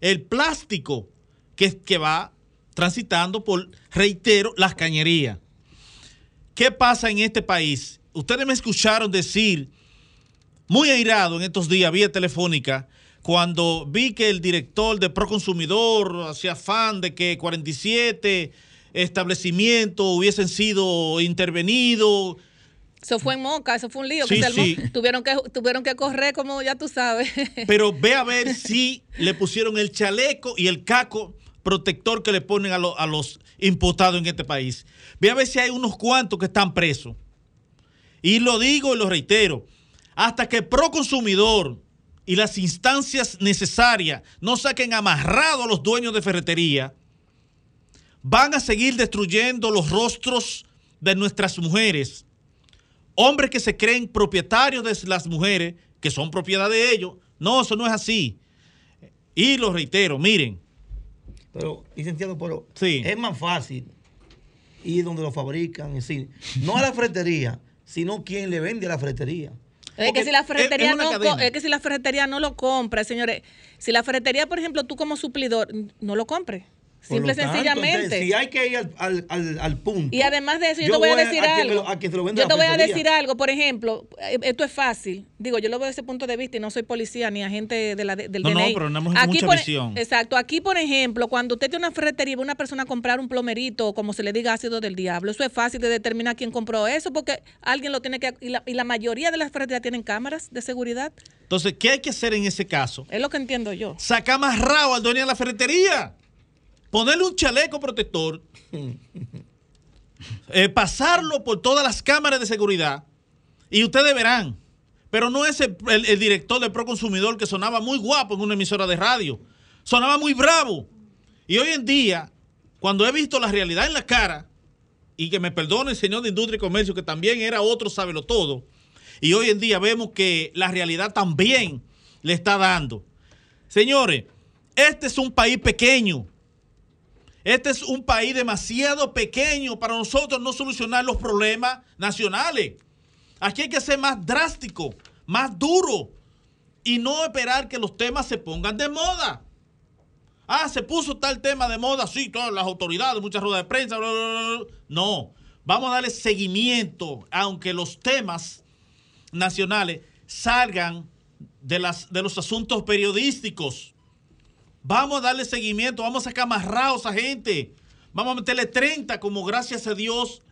el plástico que va transitando por, reitero, las cañerías. ¿Qué pasa en este país? Ustedes me escucharon decir, muy airado en estos días, vía telefónica, cuando vi que el director de Proconsumidor hacía afán de que 47 establecimientos hubiesen sido intervenidos. Eso fue en Moca, eso fue un lío. Sí, que sí. Tuvieron, que, tuvieron que correr, como ya tú sabes. Pero ve a ver si le pusieron el chaleco y el caco protector que le ponen a, lo- a los imputados en este país. Ve a ver si hay unos cuantos que están presos. Y lo digo y lo reitero. Hasta que Proconsumidor y las instancias necesarias no saquen amarrado a los dueños de ferretería, van a seguir destruyendo los rostros de nuestras mujeres. Hombres que se creen propietarios de las mujeres, que son propiedad de ellos. No, eso no es así. Y lo reitero, miren, Pero, licenciado, pero Sí. es más fácil ir donde lo fabrican, es decir, no a la fretería, sino quien le vende a la fretería. Es que si la ferretería es no es que si la ferretería no lo compra, señores, si la ferretería, por ejemplo, tú como suplidor no lo compre. Simple y sencillamente. entonces, si hay que ir al, al- al- al punto. Y además de eso, yo, te voy a decir algo. a lo yo te voy a decir algo, por ejemplo, eh, esto es fácil. Digo, yo lo veo desde ese punto de vista y no soy policía ni agente de la, del No, no, DNI. pero tenemos Aquí, mucha por- visión. Exacto. Aquí, por ejemplo, cuando usted tiene una ferretería y a una persona comprar un plomerito, como se le diga ácido del diablo, eso es fácil de determinar quién compró eso porque alguien lo tiene que... Y la, y la mayoría de las ferreterías tienen cámaras de seguridad. entonces, ¿qué hay que hacer en ese caso? Es lo que entiendo yo. Sacar más rabo al dueño de la ferretería. Ponerle un chaleco protector. eh, pasarlo por todas las cámaras de seguridad. Y ustedes verán. Pero no es el, el- el director de Proconsumidor que sonaba muy guapo en una emisora de radio. Sonaba muy bravo. Y hoy en día, cuando he visto la realidad en la cara, y que me perdone el señor de Industria y Comercio, que también era otro sábelo todo, y hoy en día vemos que la realidad también le está dando. Señores, este es un país pequeño. Este es un país demasiado pequeño para nosotros no solucionar los problemas nacionales. Aquí hay que ser más drástico, más duro y no esperar que los temas se pongan de moda. Ah, se puso tal tema de moda, sí, todas las autoridades, muchas ruedas de prensa. bla, bla, bla. No, vamos a darle seguimiento, aunque los temas nacionales salgan de, las, de los asuntos periodísticos. Vamos a darle seguimiento, vamos a sacar amarrados a gente. Vamos a meterle 30, como gracias a Dios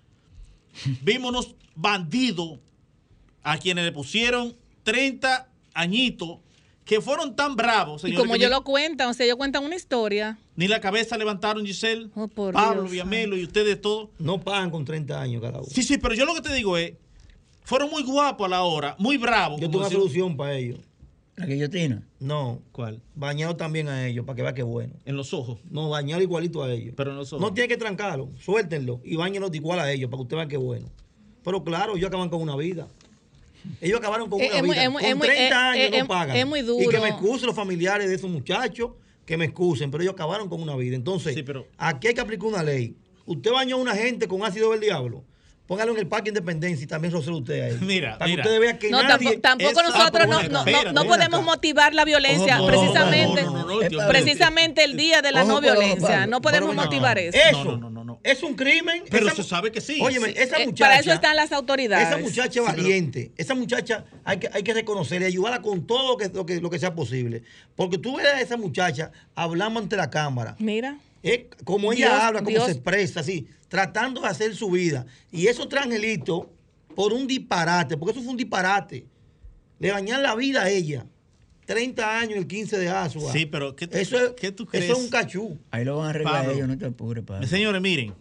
vimos unos bandidos a quienes le pusieron 30 añitos que fueron tan bravos, Y señores, como que yo ni- lo cuentan, o sea, ellos cuentan una historia. ni la cabeza levantaron Giselle, Oh, por Pablo, Villamelo y ustedes todos. No pagan con 30 años cada uno. Sí, sí, pero yo lo que te digo es, fueron muy guapos a la hora, muy bravos. Yo como tengo una solución para ellos. La guillotina. No, ¿Cuál? bañado también a ellos para que vea que bueno. En los ojos. No, bañar igualito a ellos. Pero en los ojos. No tiene que trancarlo, suéltenlo y bañenlo igual a ellos para que usted vea que bueno. Pero claro, ellos acaban con una vida. Ellos acabaron con Es- una es vida. es muy- con es muy- 30 es- años es- no pagan. es muy Y duro. que me excusen los familiares de esos muchachos, que me excusen, pero ellos acabaron con una vida. Entonces, Sí, pero- aquí hay que aplicar una ley. Usted bañó a una gente con ácido del diablo. Póngalo en el Parque Independencia y también rocele usted ahí. Mira, para mira. que ustedes vean que No, nadie... tampoco, tampoco Esa- nosotros no, no, no- no podemos acá. motivar la violencia, Ojo, precisamente, no, no, no, no, Dios mío. precisamente el día de la Ojo, no violencia. No podemos motivar eso. Eso No, no, no, no. es un crimen. Pero Esa se sabe que sí. Óyeme, Sí. esa Eh, muchacha... para eso están las autoridades. Esa muchacha es valiente, esa muchacha hay que, hay que reconocerla y ayudarla con todo lo que, lo, que, lo que sea posible. Porque tú ves a esa muchacha hablando ante la cámara, Mira. Eh, como ella Dios, habla, como Dios. se expresa, así, tratando de hacer su vida. Y esos tres angelitos, por un disparate, porque eso fue un disparate, le dañan la vida a ella. 30 años el 15 de Asua. Sí, pero ¿qué tú- eso es, qué tú Eso crees? es un cachú. Ahí lo van a arreglar Pablo. ellos, no te apures, Pablo. Señores, miren,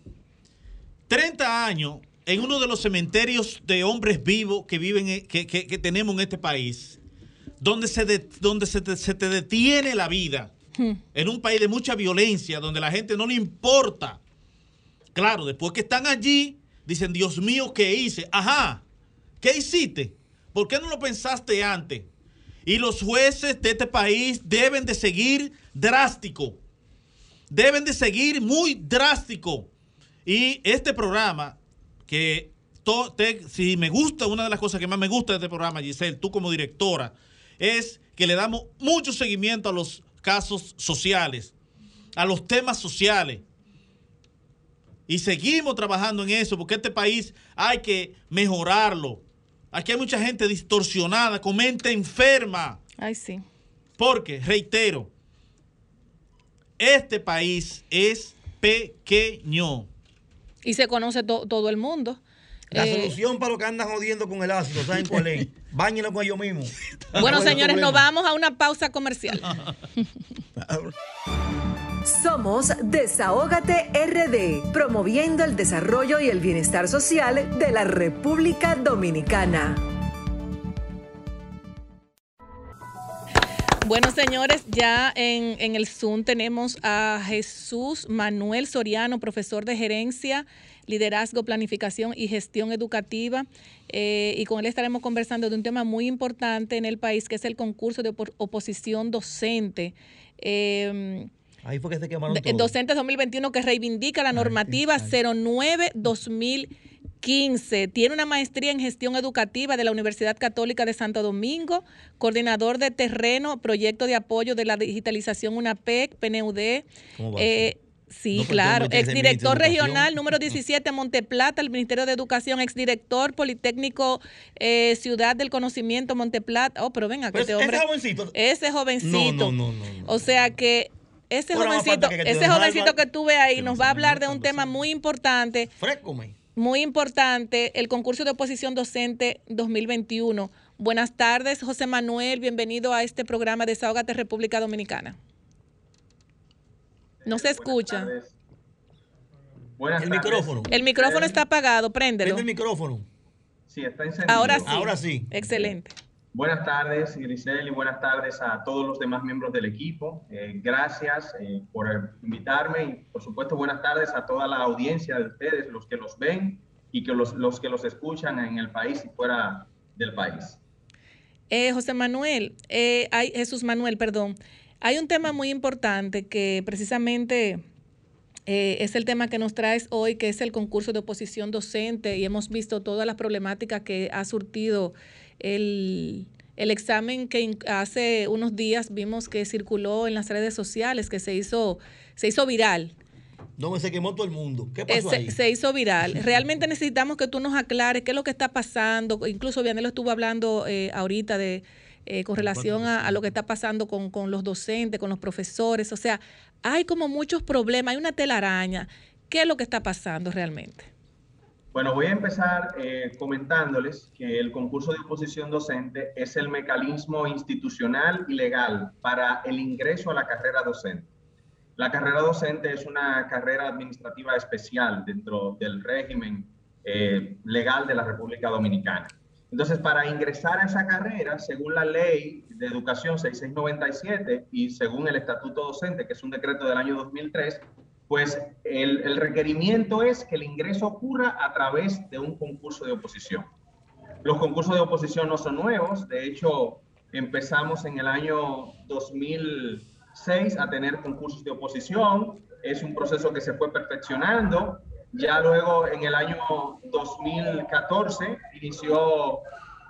30 años en uno de los cementerios de hombres vivos que viven en- que, que- que tenemos en este país, donde se de- donde se te, se te detiene la vida, en un país de mucha violencia, donde la gente no le importa. Claro, después que están allí, dicen, Dios mío, ¿qué hice? Ajá, ¿Qué hiciste? ¿Por qué no lo pensaste antes? Y los jueces de este país deben de seguir drástico. Deben de seguir muy drástico. Y este programa, que si me gusta, una de las cosas que más me gusta de este programa, Giselle, tú como directora, es que le damos mucho seguimiento a los casos sociales, a los temas sociales. Y seguimos trabajando en eso, porque este país hay que mejorarlo. Aquí hay mucha gente distorsionada, con mente enferma. Ay, sí. Porque, reitero, este país es pequeño. Y se conoce todo el mundo. La eh, solución para lo que andan jodiendo con el ácido, ¿saben cuál es? Báñenlo con ellos mismos. Bueno, señores, nos vamos a una pausa comercial. Somos Desahógate RD, promoviendo el desarrollo y el bienestar social de la República Dominicana. Bueno, señores, ya en, en, el Zoom tenemos a Jesús Manuel Soriano, profesor de gerencia liderazgo, planificación y gestión educativa. Eh, y con él estaremos conversando de un tema muy importante en el país, que es el concurso de oposición docente. Em, Ahí fue que se quemaron todos. Docentes 2021 que reivindica la normativa 09-2015. Tiene una maestría en gestión educativa de la Universidad Católica de Santo Domingo, coordinador de terreno, proyecto de apoyo de la digitalización UNAPEC, PNUD. ¿Cómo va eh, Sí, claro. Exdirector regional número 17 Monteplata, el Ministerio de Educación, exdirector Politécnico eh, Ciudad del Conocimiento Monteplata. Oh, pero venga, que este hombre. Ese jovencito. Ese jovencito. No, no, no, o sea que ese jovencito, ese jovencito que tuve ahí nos va a hablar de un tema muy importante. Frécome. Muy importante, el concurso de oposición docente 2021. Buenas tardes, José Manuel, bienvenido a este programa de Desahogate República Dominicana. No se escucha. Buenas el micrófono. El micrófono está apagado, préndelo. Prende el micrófono. Sí, está encendido. Ahora sí. Ahora sí. Excelente. Buenas tardes, Grisel, y buenas tardes a todos los demás miembros del equipo. Eh, gracias eh, por invitarme y, por supuesto, buenas tardes a toda la audiencia de ustedes, los que los ven y que los, los que los escuchan en el país y fuera del país. Eh, José Manuel, hay, Jesús Manuel, perdón. Hay un tema muy importante que precisamente eh, es el tema que nos traes hoy, que es el concurso de oposición docente y hemos visto todas las problemáticas que ha surtido el, examen que hace unos días vimos que circuló en las redes sociales, que se hizo, se hizo viral. No, se quemó todo el mundo. ¿Qué pasó ahí? Se hizo viral. Realmente necesitamos que tú nos aclares qué es lo que está pasando. Incluso Vianelo estuvo hablando eh, ahorita de eh, con relación a, lo que está pasando con, los docentes, con los profesores. O sea, hay como muchos problemas, hay una telaraña. ¿Qué es lo que está pasando realmente? Bueno, voy a empezar eh, comentándoles que el concurso de oposición docente es el mecanismo institucional y legal para el ingreso a la carrera docente. La carrera docente es una carrera administrativa especial dentro del régimen eh, legal de la República Dominicana. Entonces, para ingresar a esa carrera, según la ley de educación 6697 y según el estatuto docente, que es un decreto del año 2003, pues el, requerimiento es que el ingreso ocurra a través de un concurso de oposición. Los concursos de oposición no son nuevos, de hecho empezamos en el año 2006 a tener concursos de oposición, es un proceso que se fue perfeccionando, ya luego en el año 2014 inició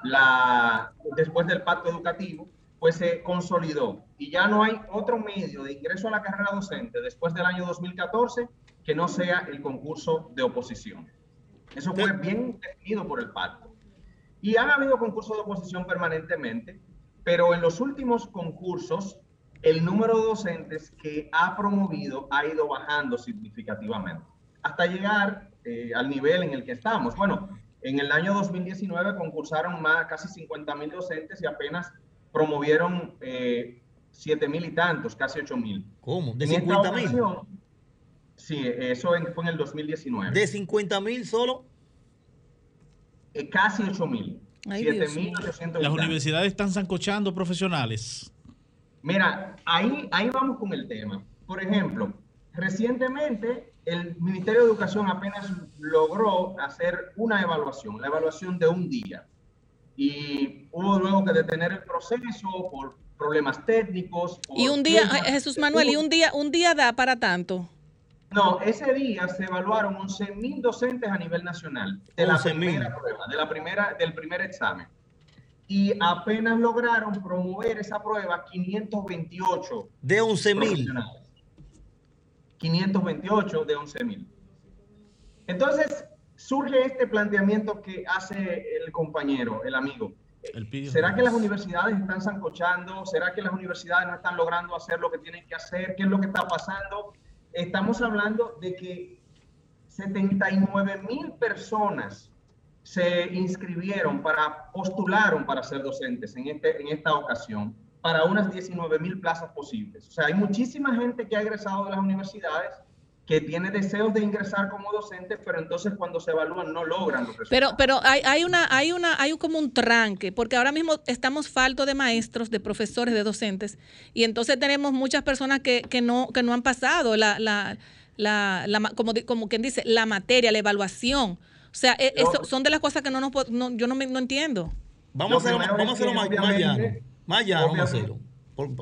la, después del pacto educativo, pues se consolidó y ya no hay otro medio de ingreso a la carrera docente después del año 2014 que no sea el concurso de oposición. Eso fue bien definido por el pacto. Y han habido concursos de oposición permanentemente, pero en los últimos concursos el número de docentes que ha promovido ha ido bajando significativamente hasta llegar eh, al nivel en el que estamos. Bueno, en el año 2019 concursaron más, casi 50 mil docentes y apenas promovieron eh, 7 mil y tantos, casi 8 mil. ¿Cómo? ¿De 50 mil? Sí, eso fue en el 2019. ¿De 50 mil solo? Eh, casi 8 mil. 7.800. Las universidades están zancochando profesionales. Mira, ahí, ahí vamos con el tema. Por ejemplo, recientemente el Ministerio de Educación apenas logró hacer una evaluación, la evaluación de un día. y hubo luego que detener el proceso por problemas técnicos. y un día, Jesús Manuel, y un día, un día da para tanto. No, ese día se evaluaron 11.000 docentes a nivel nacional de la primera prueba, de la primera, del primer examen. Y apenas lograron promover esa prueba 528. De 11.000. 528 de 11.000. Entonces, surge este planteamiento que hace el compañero, el amigo. ¿Será que las universidades están zancochando? ¿Será que las universidades no están logrando hacer lo que tienen que hacer? ¿Qué es lo que está pasando? Estamos hablando de que 79 mil personas se inscribieron para, postularon para ser docentes en, este, en esta ocasión, para unas 19 mil plazas posibles. O sea, hay muchísima gente que ha egresado de las universidades que tiene deseos de ingresar como docente, pero entonces cuando se evalúan no logran los resultados. Pero, pero hay, hay una, hay una, hay como un tranque, porque ahora mismo estamos falto de maestros, de profesores, de docentes, y entonces tenemos muchas personas que, que no, que no han pasado la, la, la, como, como quien dice, la materia, la evaluación. O sea, e, eso son de las cosas que no, nos, no yo no, no entiendo. Vamos a hacerlo, vamos a hacerlo más, más llano. Más llano, vamos a hacerlo.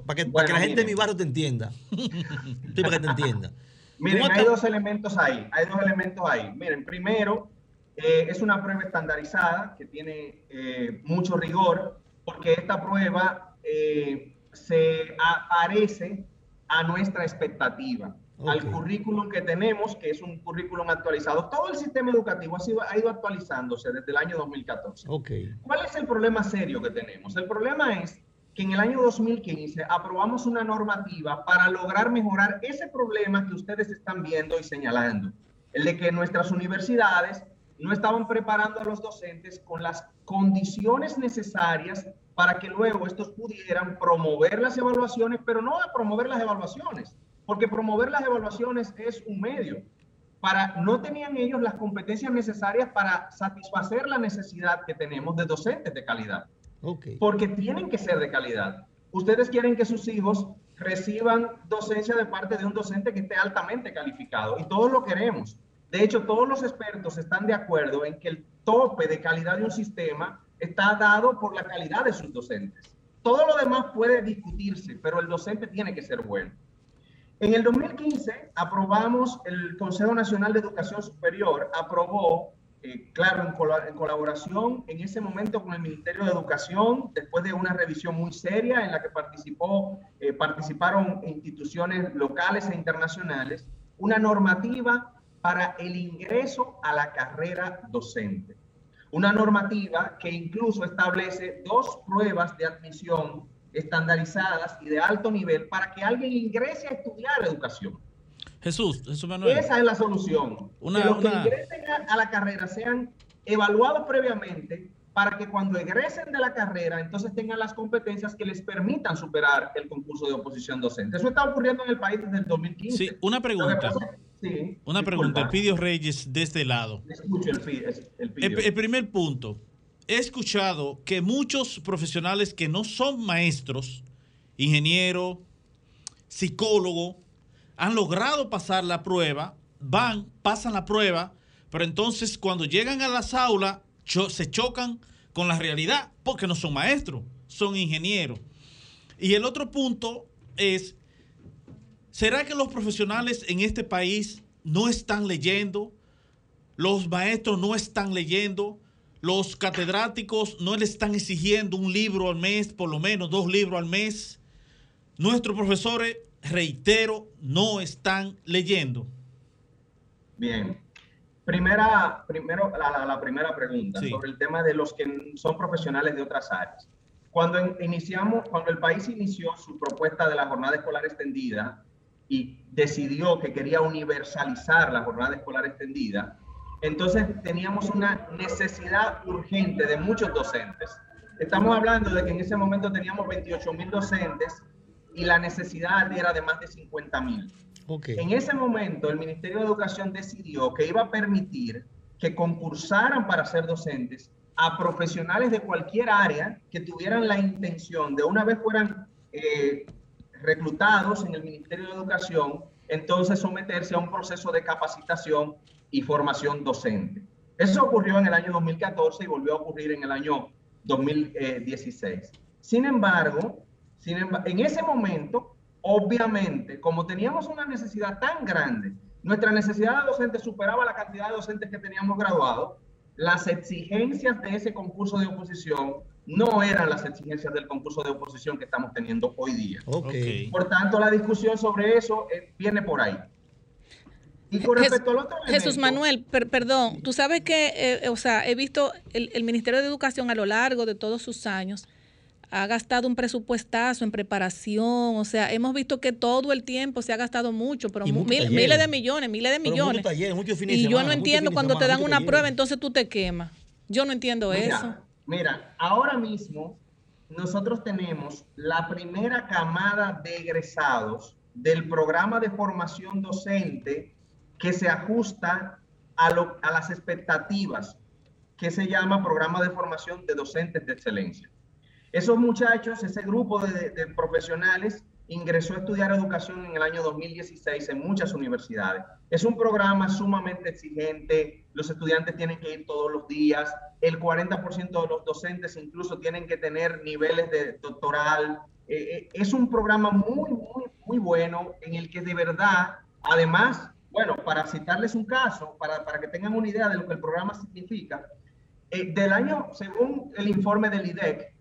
para que, para que la gente de mi barrio te entienda. sí, para que te entienda. Miren, hay dos elementos ahí, hay dos elementos ahí. Miren, primero, eh, es una prueba estandarizada que tiene eh, mucho rigor, porque esta prueba eh, se aparece a nuestra expectativa, al currículum que tenemos, que es un currículum actualizado. Todo el sistema educativo ha, sido, ha ido actualizándose desde el año 2014. Okay. ¿Cuál es el problema serio que tenemos? El problema es que en el año 2015 aprobamos una normativa para lograr mejorar ese problema que ustedes están viendo y señalando, el de que nuestras universidades no estaban preparando a los docentes con las condiciones necesarias para que luego estos pudieran promover las evaluaciones, pero no a promover las evaluaciones, porque promover las evaluaciones es un medio. Para, no tenían ellos las competencias necesarias para satisfacer la necesidad que tenemos de docentes de calidad. Porque tienen que ser de calidad. Ustedes quieren que sus hijos reciban docencia de parte de un docente que esté altamente calificado y todos lo queremos. De hecho, todos los expertos están de acuerdo en que el tope de calidad de un sistema está dado por la calidad de sus docentes. Todo lo demás puede discutirse, pero el docente tiene que ser bueno. En el 2015 aprobamos, el Consejo Nacional de Educación Superior aprobó eh, claro, en, colaboración en ese momento con el Ministerio de Educación, después de una revisión muy seria en la que participó, eh, participaron instituciones locales e internacionales, una normativa para el ingreso a la carrera docente. Una normativa que incluso establece dos pruebas de admisión estandarizadas y de alto nivel para que alguien ingrese a estudiar educación. Jesús, Jesús Manuel. Esa es la solución. que los que ingresen a, la carrera sean evaluados previamente para que cuando egresen de la carrera, entonces tengan las competencias que les permitan superar el concurso de oposición docente. Eso está ocurriendo en el país desde el 2015. Sí, una pregunta. sí, una pregunta, el Pidio Reyes de este lado. Escucho el, el, el primer punto. He escuchado que muchos profesionales que no son maestros, ingeniero, psicólogo, han logrado pasar la prueba, van, pasan la prueba, pero entonces cuando llegan a las aulas se chocan con la realidad porque no son maestros, son ingenieros. Y el otro punto es, ¿será que los profesionales en este país no están leyendo? Los maestros no están leyendo. Los catedráticos no le están exigiendo un libro al mes, por lo menos dos libros al mes. Nuestros profesores reitero, no están leyendo? Bien. Primera, primero, la, primera pregunta sobre el tema de los que son profesionales de otras áreas. Cuando iniciamos, cuando el país inició su propuesta de la jornada escolar extendida y decidió que quería universalizar la jornada escolar extendida, entonces teníamos una necesidad urgente de muchos docentes. Estamos hablando de que en ese momento teníamos 28 mil docentes y la necesidad era de más de 50 mil. En ese momento, el Ministerio de Educación decidió que iba a permitir que concursaran para ser docentes a profesionales de cualquier área que tuvieran la intención de una vez fueran eh, reclutados en el Ministerio de Educación, entonces someterse a un proceso de capacitación y formación docente. Eso ocurrió en el año 2014 y volvió a ocurrir en el año 2016. Sin embargo, sin en ese momento, obviamente, como teníamos una necesidad tan grande, nuestra necesidad de docentes superaba la cantidad de docentes que teníamos graduados, las exigencias de ese concurso de oposición no eran las exigencias del concurso de oposición que estamos teniendo hoy día. Okay. Por tanto, la discusión sobre eso eh, viene por ahí. Y con respecto al otro Jesús Manuel, perdón, tú sabes que, eh, o sea, he visto el, el Ministerio de Educación a lo largo de todos sus años ha gastado un presupuestazo en preparación, o sea, hemos visto que todo el tiempo se ha gastado mucho, pero miles de millones, miles de millones. y yo no entiendo cuando te dan una prueba, entonces tú te quemas. Yo no entiendo eso. Mira, ahora mismo nosotros tenemos la primera camada de egresados del programa de formación docente que se ajusta a, lo, a las expectativas que se llama programa de formación de docentes de excelencia. Esos muchachos, ese grupo de, profesionales ingresó a estudiar educación en el año 2016 en muchas universidades. Es un programa sumamente exigente, los estudiantes tienen que ir todos los días, el 40% de los docentes incluso tienen que tener niveles de doctoral. Eh, eh, es un programa muy, muy, muy bueno en el que de verdad, además, bueno, para citarles un caso, para, para que tengan una idea de lo que el programa significa, eh, del año, según el informe del IDEC,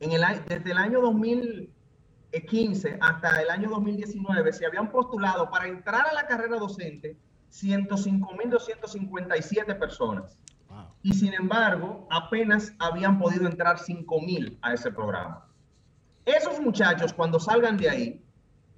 en el, desde el año 2015 hasta el año 2019 se habían postulado para entrar a la carrera docente 105.257 personas. Y sin embargo, apenas habían podido entrar 5.000 a ese programa. Esos muchachos, cuando salgan de ahí,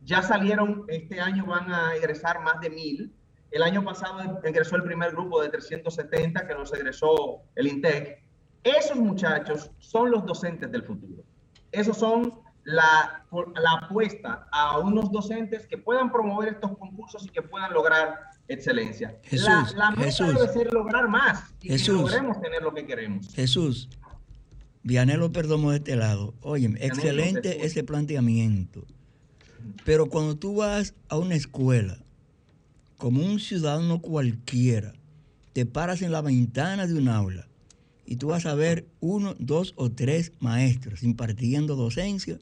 ya salieron, este año van a egresar más de 1.000. El año pasado ingresó el primer grupo de 370 que nos egresó el INTEC esos muchachos son los docentes del futuro. Esos son la, la apuesta a unos docentes que puedan promover estos concursos y que puedan lograr excelencia. Jesús, la, meta debe ser lograr más y Jesús, logremos tener lo que queremos. Jesús, Vianelo Perdomo de este lado. Oye, excelente ese planteamiento. Pero cuando tú vas a una escuela, como un ciudadano cualquiera, te paras en la ventana de un aula y tú vas a ver uno, dos o tres maestros impartiendo docencia.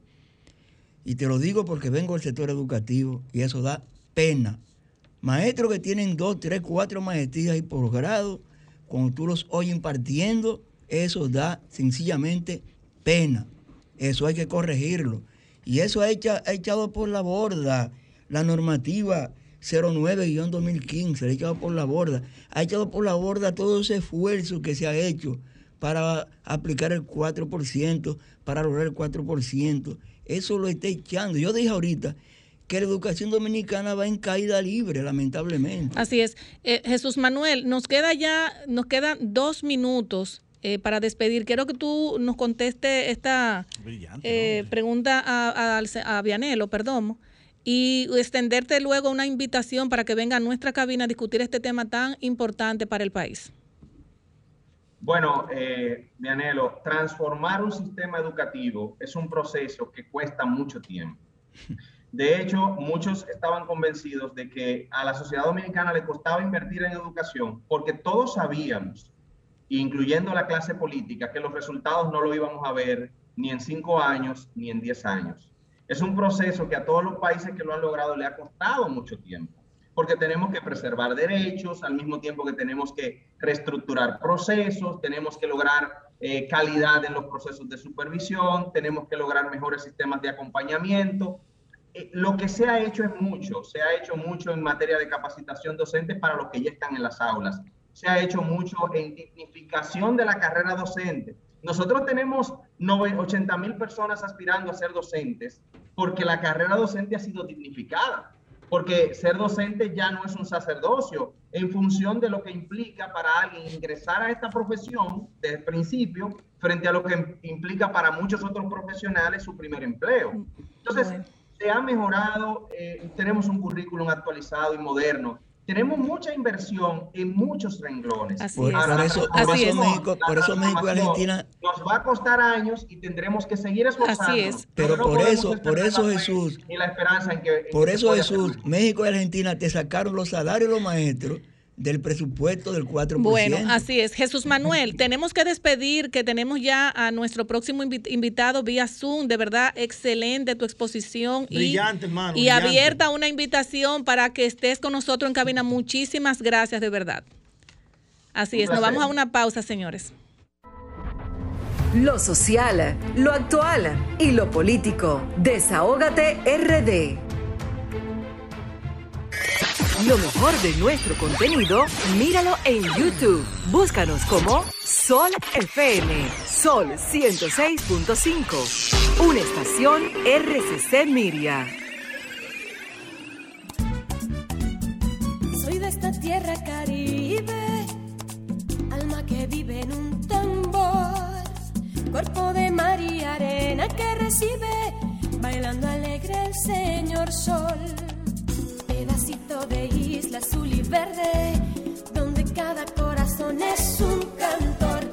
Y te lo digo porque vengo del sector educativo y eso da pena. Maestros que tienen dos, tres, cuatro maestrías y posgrado, cuando tú los oyes impartiendo, eso da sencillamente pena. Eso hay que corregirlo. Y eso ha, echado por la borda la normativa 09-2015, ha echado por la borda. Ha echado por la borda todo ese esfuerzo que se ha hecho para aplicar el 4%, para lograr el 4%. Eso lo está echando. Yo dije ahorita que la educación dominicana va en caída libre, lamentablemente. Así es. Eh, Jesús Manuel, nos queda ya, nos quedan dos minutos eh, para despedir. Quiero que tú nos conteste esta eh, pregunta a, a, a Vianelo, perdón, y extenderte luego una invitación para que venga a nuestra cabina a discutir este tema tan importante para el país. Bueno, eh, mi anhelo, transformar un sistema educativo es un proceso que cuesta mucho tiempo. De hecho, muchos estaban convencidos de que a la sociedad dominicana le costaba invertir en educación porque todos sabíamos, incluyendo la clase política, que los resultados no lo íbamos a ver ni en cinco años ni en diez años. Es un proceso que a todos los países que lo han logrado le ha costado mucho tiempo porque tenemos que preservar derechos, al mismo tiempo que tenemos que reestructurar procesos, tenemos que lograr eh, calidad en los procesos de supervisión, tenemos que lograr mejores sistemas de acompañamiento. Eh, lo que se ha hecho es mucho, se ha hecho mucho en materia de capacitación docente para los que ya están en las aulas, se ha hecho mucho en dignificación de la carrera docente. Nosotros tenemos 80 mil personas aspirando a ser docentes porque la carrera docente ha sido dignificada porque ser docente ya no es un sacerdocio en función de lo que implica para alguien ingresar a esta profesión desde el principio frente a lo que implica para muchos otros profesionales su primer empleo. Entonces, se ha mejorado, eh, tenemos un currículum actualizado y moderno, tenemos mucha inversión en muchos renglones. por, eso, México, por eso México y Argentina nos va a costar años y tendremos que seguir esforzándonos. Pero, por eso, por eso Jesús, y la esperanza en que por eso Jesús, México y Argentina te sacaron los salarios de los maestros del presupuesto del 4%. Bueno, así es. Jesús Manuel, tenemos que despedir, que tenemos ya a nuestro próximo invi- invitado vía Zoom. De verdad, excelente tu exposición. y- Brillante, hermano, Y, brillante. abierta una invitación para que estés con nosotros en cabina. Muchísimas gracias, de verdad. Así Un es. Nos vamos a una pausa, señores. Lo social, lo actual y lo político. Desahógate RD. Lo mejor de nuestro contenido, míralo en YouTube. Búscanos como Sol FM. Sol 106.5. Una estación RCC Miria. Soy de esta tierra caribe, alma que vive en un tambor, cuerpo de mar y arena que recibe, bailando alegre el señor sol, pedacito de isla azul y verde, donde cada corazón es un cantor,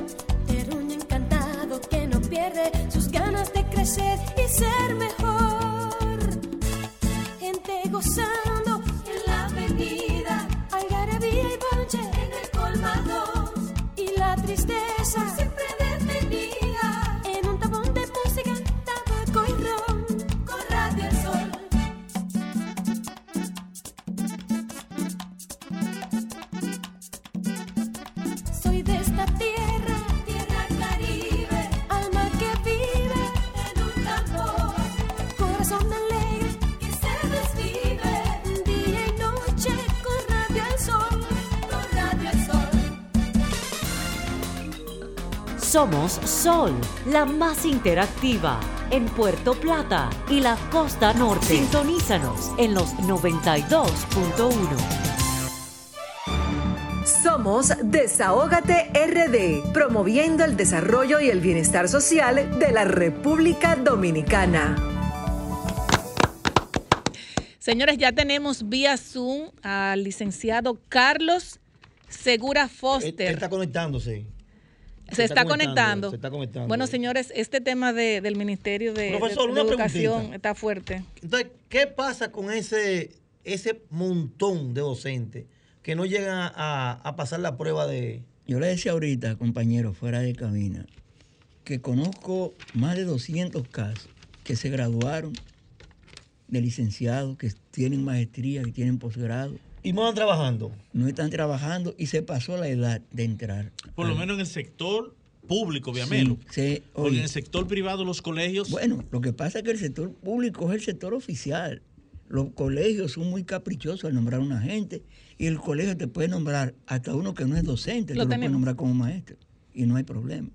terruño encantado que no pierde sus ganas de crecer y ser mejor. Gente gozando Somos Sol, la más interactiva en Puerto Plata y la costa norte. Sintonízanos en los 92.1. Somos Desahógate RD, promoviendo el desarrollo y el bienestar social de la República Dominicana. Señores, ya tenemos vía Zoom al licenciado Carlos Segura Él, Foster. él está conectándose. Se está, conectando. Se está conectando. Bueno, señores, este tema de- del Ministerio de, Profesor, de Educación preguntita. está fuerte. Entonces, ¿qué pasa con ese, ese montón de docentes que no llegan a, a pasar la prueba de... Yo le decía ahorita, compañero, fuera de cabina, que conozco más de 200 casos que se graduaron de licenciados, que tienen maestría, que tienen posgrado, Y no van trabajando. no están trabajando y se pasó la edad de entrar. Por lo menos en el sector público, Viamelo. Sí, se- Porque oye, en el sector privado, los colegios. Bueno, lo que pasa es que el sector público es el sector oficial. Los colegios son muy caprichosos al nombrar a una gente y el colegio te puede nombrar hasta uno que no es docente, Lo tú lo tenemos. nombrar como maestro y no hay problema.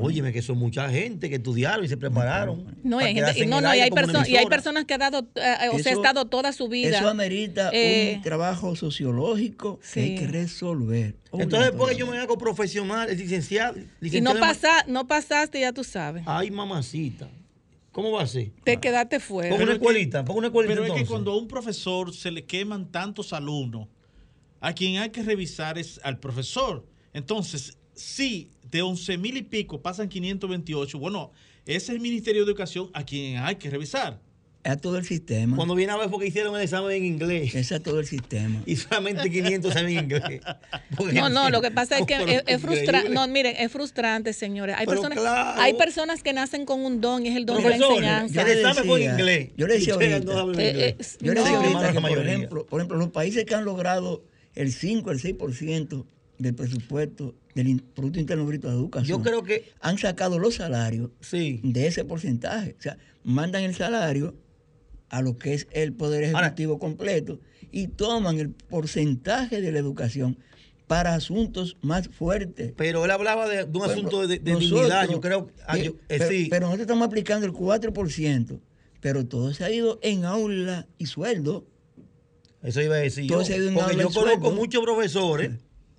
Óyeme, que son mucha gente que estudiaron y se prepararon. No, hay, gente- no, no, y hay, y personas que ha dado, eh, o sea, ha Eso- estado toda su vida. Eso amerita Eh, un trabajo sociológico que hay sí. que resolver. Entonces, después que yo me hago profesional, es licenciado. y no, licenciado pasa, no pasaste, ya tú sabes. Ay, mamacita. ¿Cómo va a ser? Te quedaste fuera. Pongo una escuelita, pongo una escuelita Pero es que cuando a un profesor se le queman tantos alumnos, a quien hay que revisar es al profesor. Entonces, si de 11 mil y pico pasan 528, bueno, ese es el Ministerio de Educación a quien hay que revisar. Es a todo el sistema. Cuando viene a ver porque hicieron el examen en inglés Es a todo el sistema. y solamente 500 saben inglés. No, no, lo que pasa es que es, es frustrante. No, miren, es frustrante, señores. Hay Pero personas, claro. hay personas que nacen con un don y es el don de la Profesor, enseñanza. el examen fue en inglés. yo le decía ahorita, no Eh, inglés. eh, Yo le No. decía Hermano, ahorita que, por ejemplo, por ejemplo, los países que han logrado el 5, el 6% del presupuesto del Producto Interno Bruto de Educación, Yo creo que han sacado los salarios sí. de ese porcentaje. O sea, mandan el salario a lo que es el Poder Ahora- Ejecutivo completo y toman el porcentaje de la educación para asuntos más fuertes. Pero él hablaba de, de un asunto de, de dignidad. Yo creo ah, eh, yo- eh, pero, sí. pero nosotros estamos aplicando el 4%, pero todo se ha ido en aula y sueldo. Eso iba a decir yo. Todo se ha ido en Porque aula yo y conozco sueldo. muchos profesores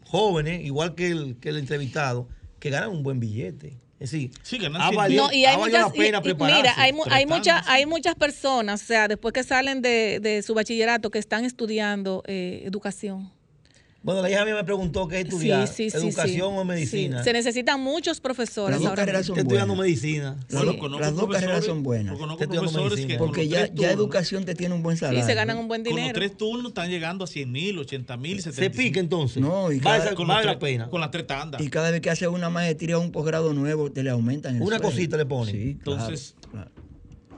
jóvenes, igual que el, que el entrevistado, que ganan un buen billete. Es decir, Sí, ha valido, No, y hay ha valido muchas, la pena y- mira, hay, mu- hay, muchas, hay muchas personas, o sea, después que salen de, de su bachillerato, que están estudiando eh, educación. Bueno, la hija mía me preguntó qué estudiar, Sí, sí, sí, educación sí. o medicina. Sí. Se necesitan muchos profesores Las dos ahora carreras son Estoy estudiando buenas. medicina. Sí. conozco Las dos carreras son buenas. Que con Porque ya, tres ya turnos- educación te tiene un buen salario. Y se ganan un buen Con los dinero. tres turnos están llegando a 100 mil, 80 mil, Se pica entonces. No, y vale, cada- con vale la tres- pena. Con las tres tandas. Y cada vez que hace una maestría o un posgrado nuevo, te le aumentan el Una sueldo. cosita le ponen. Sí, claro, Entonces, claro.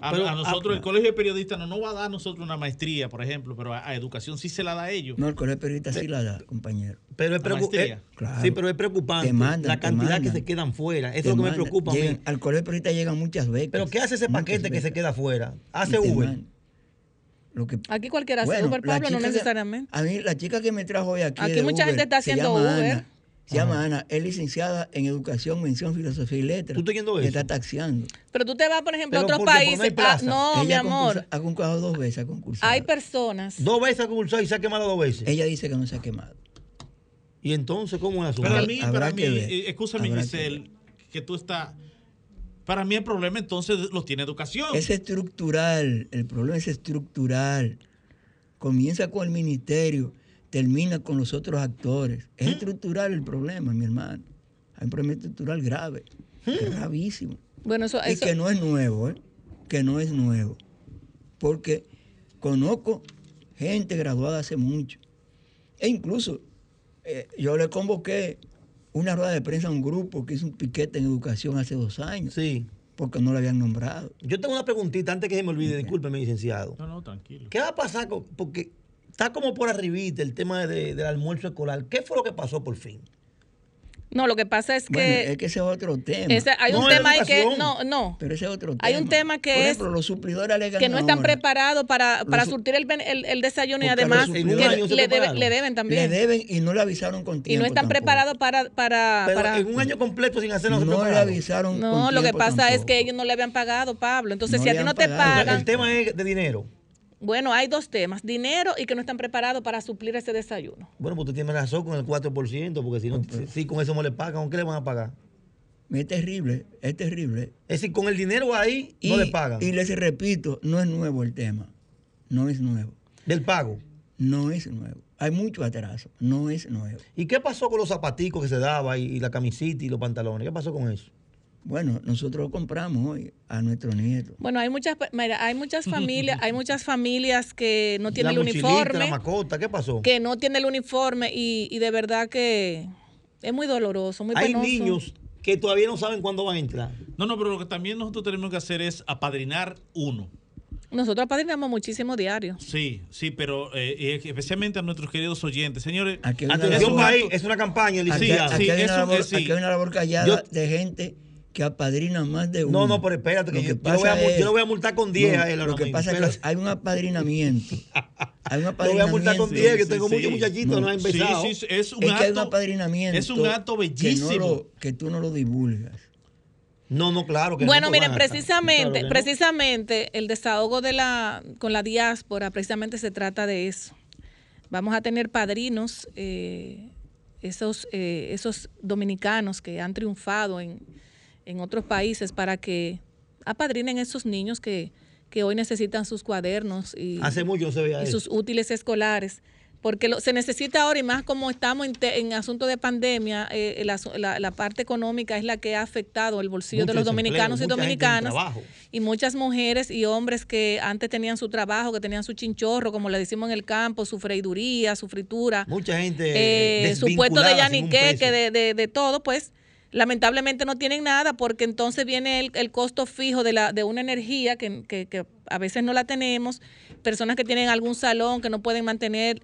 A, Pero, a nosotros, ah, el colegio de periodistas no nos va a dar a nosotros una maestría, por ejemplo, pero a, a educación sí se la da a ellos. No, el colegio de periodistas sí la da, compañero. Pero es, La preocu- maestría. eh, Claro. sí, pero es preocupante la cantidad que se quedan fuera. Eso es lo que me preocupa a mí. llegan- Al colegio de periodistas llegan muchas becas. Pero ¿qué hace ese paquete que se queda fuera? Hace Uber. mandan. Lo que, Aquí cualquiera hace Bueno, Uber, Pablo, no que- necesariamente. a mí, la chica que me trajo hoy aquí. Aquí de mucha Uber, gente está haciendo Uber. Ana. Se llama Ana, es licenciada en Educación, Mención, Filosofía y Letras. ¿Tú estás yendo eso? Está taxiando. Pero tú te vas, por ejemplo, a otros países. Ah, no, mi amor. ha concursado dos veces, ha concursado. Hay personas. Dos veces ha concursado y se ha quemado dos veces. Ella dice que no se ha quemado. Y entonces, ¿cómo es el Para asunto? mí, Habrá para mí, eh, escúchame, Habrá que Giselle, que, tú estás. Para mí el problema entonces lo tiene educación. Es estructural, el problema es estructural. Comienza con el ministerio, termina con los otros actores. Es estructural el problema, mi hermano. Hay un problema estructural grave, gravísimo. Bueno, eso, Y eso- que no es nuevo, ¿eh? Que no es nuevo. Porque conozco gente graduada hace mucho. E incluso eh, yo le convoqué una rueda de prensa a un grupo que hizo un piquete en educación hace dos años. Sí. Porque no lo habían nombrado. Yo tengo una preguntita antes que se me olvide, discúlpeme, licenciado. No, no, tranquilo. ¿Qué va a pasar? con- porque está como por arribita el tema de- del almuerzo escolar. ¿Qué fue lo que pasó por fin? no, lo que pasa es Bueno, que es que ese es otro tema. ese- hay un No, es tema ahí que no, no, Pero ese es otro tema. Hay un tema que Por es ejemplo, los suplidores alegan que no están ahora, preparados para, para surtir el, el- el desayuno y además que un le, debe- le deben Le también. deben y no le avisaron con y tiempo. no están tampoco. preparados para, para, Pero para- en un año completo sin hacer No le avisaron No, con lo que pasa es que ellos no le habían pagado, Pablo. Entonces, No si a le ti no te pagan, El tema es de dinero. Bueno, hay dos temas, dinero y que no están preparados para suplir ese desayuno. Bueno, pues usted tiene razón con el 4%, porque si, no, si, si con eso no le pagan, ¿con qué le van a pagar? Es terrible, es terrible. Es decir, con el dinero ahí Y, no le pagan. y les repito, no es nuevo el tema. No es nuevo. Del pago. No es nuevo. Hay mucho atraso. No es nuevo. ¿Y qué pasó con los zapaticos que se daba y, y la camisita y los pantalones? ¿Qué pasó con eso? Bueno, nosotros lo compramos hoy a nuestros nietos. Bueno, hay muchas, mira, hay muchas familias, hay muchas familias que no tienen la el uniforme. la macota, ¿qué pasó? que no tiene el uniforme y, y de verdad que es muy doloroso, muy Hay niños que todavía no saben cuándo van a entrar. No, no, pero lo que también nosotros tenemos que hacer es apadrinar uno. Nosotros apadrinamos muchísimo diario. Sí, sí, pero eh, y especialmente a nuestros queridos oyentes. Señores, Aquí hay una Atención labor- ahí, es una campaña, licenciado. aquí sí, hay una labor- es sí. aquí hay una labor callada Yo- de gente que apadrina más de uno. No, no, pero espérate, que, Lo yo, yo lo voy a, mul- es- yo lo voy a multar con 10 No, a él Lo que mismo. pasa es que hay un apadrinamiento. Hay un Lo voy a multar apadrinamiento. con 10, que Sí, tengo sí, muchos muchachitos, no, No. han sí, empezado. sí, es un Es que hay un acto. apadrinamiento. Es un acto Que, no bellísimo. lo- que tú no lo divulgas. No, no, claro que Bueno, no. miren, precisamente, Claro que no. precisamente el desahogo de la con la diáspora, precisamente se trata de eso. Vamos a tener padrinos, eh, esos, eh, esos dominicanos que han triunfado en, en otros países para que apadrinen esos niños que, que hoy necesitan sus cuadernos y, Hace mucho se veía y sus útiles escolares. Porque lo- se necesita ahora, y más como estamos en, te- en asunto de pandemia, eh, la, la- la parte económica es la que ha afectado el bolsillo Mucho de los dominicanos y dominicanas. Y muchas mujeres y hombres que antes tenían su trabajo, que tenían su chinchorro, como le decimos en el campo, su freiduría, su fritura, Mucha gente eh, su puesto de yaniqueque, de, de, de todo, pues lamentablemente no tienen nada porque entonces viene el, el costo fijo de, la, de una energía que, que- que a veces no la tenemos, personas que tienen algún salón que no pueden mantener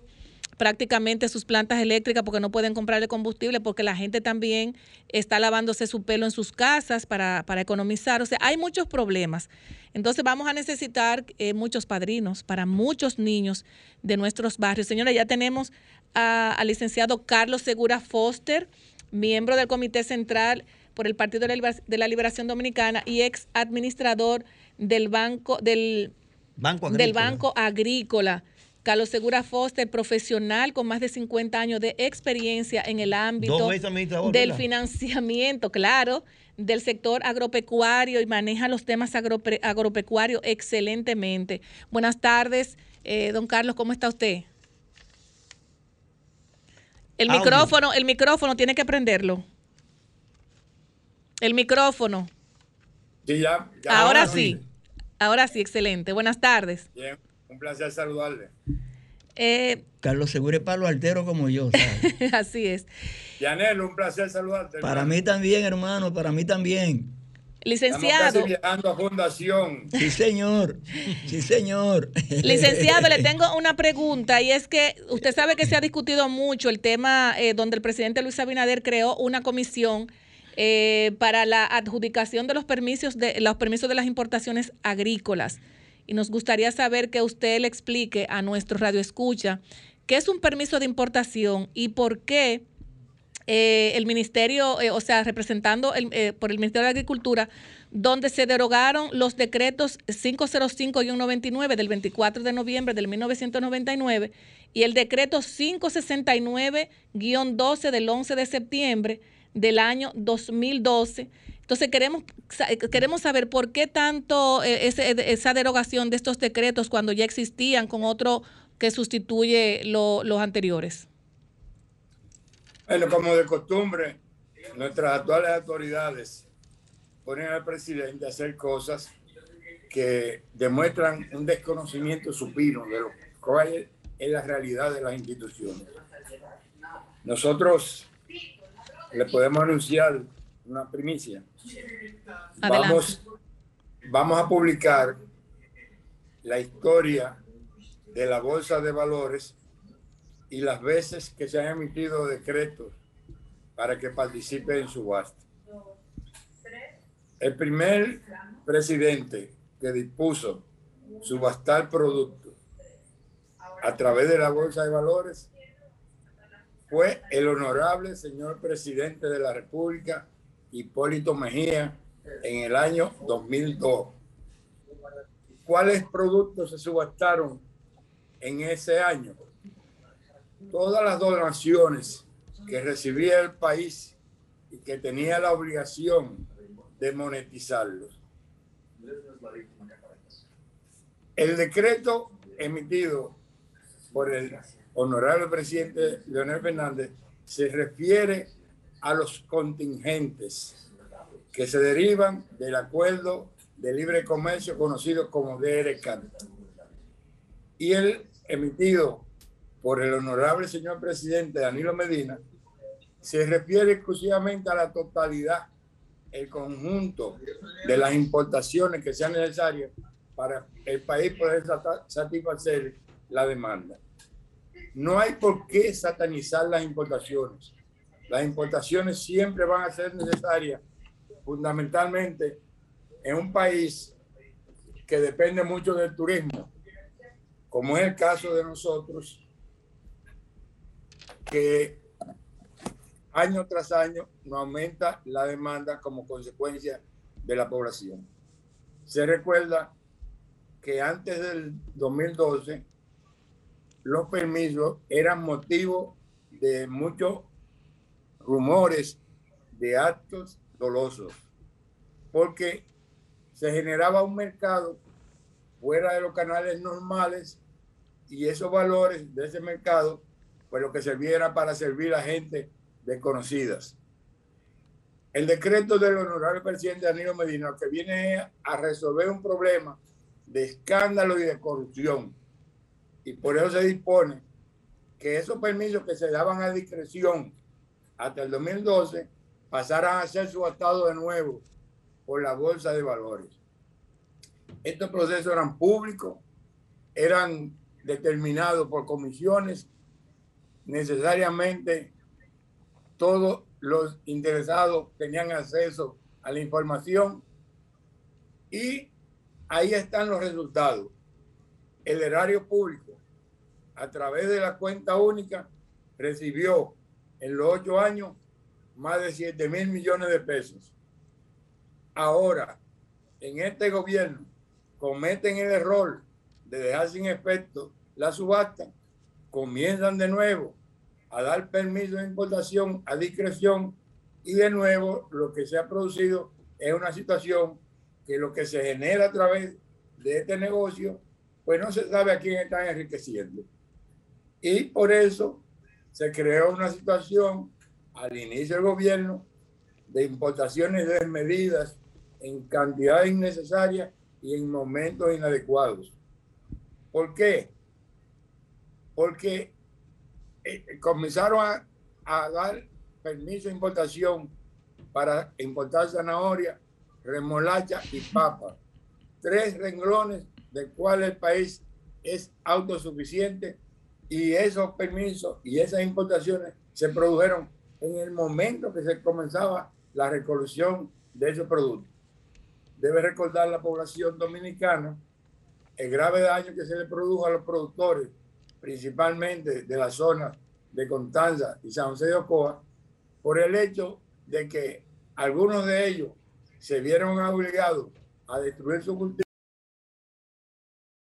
prácticamente sus plantas eléctricas porque no pueden comprarle combustible, porque la gente también está lavándose su pelo en sus casas para, para economizar. O sea, hay muchos problemas. Entonces vamos a necesitar eh, muchos padrinos para muchos niños de nuestros barrios. Señora, ya tenemos al licenciado Carlos Segura Foster, miembro del Comité Central por el Partido de la Liberación Dominicana y ex administrador del Banco, del Banco del Agrícola. Banco Agrícola. Carlos Segura Foster, profesional con más de 50 años de experiencia en el ámbito del financiamiento, claro, del sector agropecuario y maneja los temas agropre- agropecuarios excelentemente. Buenas tardes, eh, don Carlos, ¿cómo está usted? El Audio. micrófono, el micrófono tiene que prenderlo. El micrófono. Sí, ya, ya. Ahora sí. Ahora sí, excelente. Buenas tardes. Bien, un placer saludarle. Eh, Carlos Seguro es palo altero como yo. ¿sabes? así es. Yanel, un placer saludarte. para hermano. mí también, hermano, para mí también. Estamos Licenciado, casi viajando a Fundación. Sí, señor. Sí, señor. licenciado, le tengo una pregunta y es que usted sabe que se ha discutido mucho el tema eh, donde el presidente Luis Abinader creó una comisión eh, para la adjudicación de los permisos de los permisos de las importaciones agrícolas y nos gustaría saber que usted le explique a nuestro radio escucha qué es un permiso de importación y por qué eh, el ministerio, eh, o sea, representando el, eh, por el Ministerio de Agricultura, donde se derogaron los decretos 505-99 del 24 de noviembre del 1999 y el decreto 569-12 del 11 de septiembre del año 2012. Entonces queremos, sa- queremos saber por qué tanto eh, ese- esa derogación de estos decretos cuando ya existían con otro que sustituye lo- los anteriores. Bueno, como de costumbre, nuestras actuales autoridades ponen al presidente a hacer cosas que demuestran un desconocimiento supino de lo cual es la realidad de las instituciones. Nosotros le podemos anunciar una primicia. Adelante. Vamos, vamos a publicar la historia de la Bolsa de Valores y las veces que se han emitido decretos para que participe en subasta. El primer presidente que dispuso subastar productos a través de la Bolsa de Valores fue el honorable señor presidente de la República, Hipólito Mejía, en el año 2002. ¿Cuáles productos se subastaron en ese año? Todas las donaciones que recibía el país y que tenía la obligación de monetizarlos. El decreto emitido por el honorable presidente Leonel Fernández se refiere a los contingentes que se derivan del acuerdo de libre comercio conocido como DRCAT. Y el emitido por el honorable señor presidente Danilo Medina se refiere exclusivamente a la totalidad, el conjunto de las importaciones que sean necesarias para el país poder satisfacer la demanda. No hay por qué satanizar las importaciones. Las importaciones siempre van a ser necesarias, fundamentalmente en un país que depende mucho del turismo, como es el caso de nosotros, que año tras año nos aumenta la demanda como consecuencia de la población. Se recuerda que antes del 2012 los permisos eran motivo de muchos rumores de actos dolosos, porque se generaba un mercado fuera de los canales normales y esos valores de ese mercado, pues lo que servía para servir a gente desconocidas. El decreto del honorable presidente Danilo Medina que viene a resolver un problema de escándalo y de corrupción. Y por eso se dispone que esos permisos que se daban a discreción hasta el 2012 pasaran a ser subastados de nuevo por la Bolsa de Valores. Estos procesos eran públicos, eran determinados por comisiones, necesariamente todos los interesados tenían acceso a la información y ahí están los resultados. El erario público, a través de la cuenta única, recibió en los ocho años más de 7 mil millones de pesos. Ahora, en este gobierno, cometen el error de dejar sin efecto la subasta, comienzan de nuevo a dar permiso de importación a discreción y de nuevo lo que se ha producido es una situación que lo que se genera a través de este negocio, pues no se sabe a quién están enriqueciendo. Y por eso se creó una situación al inicio del gobierno de importaciones desmedidas en cantidades innecesarias y en momentos inadecuados. ¿Por qué? Porque eh, comenzaron a, a dar permiso de importación para importar zanahoria, remolacha y papa. Tres renglones del cual el país es autosuficiente y esos permisos y esas importaciones se produjeron en el momento que se comenzaba la recolección de esos productos. Debe recordar la población dominicana el grave daño que se le produjo a los productores, principalmente de la zona de Constanza y San José de Ocoa, por el hecho de que algunos de ellos se vieron obligados a destruir su cultivo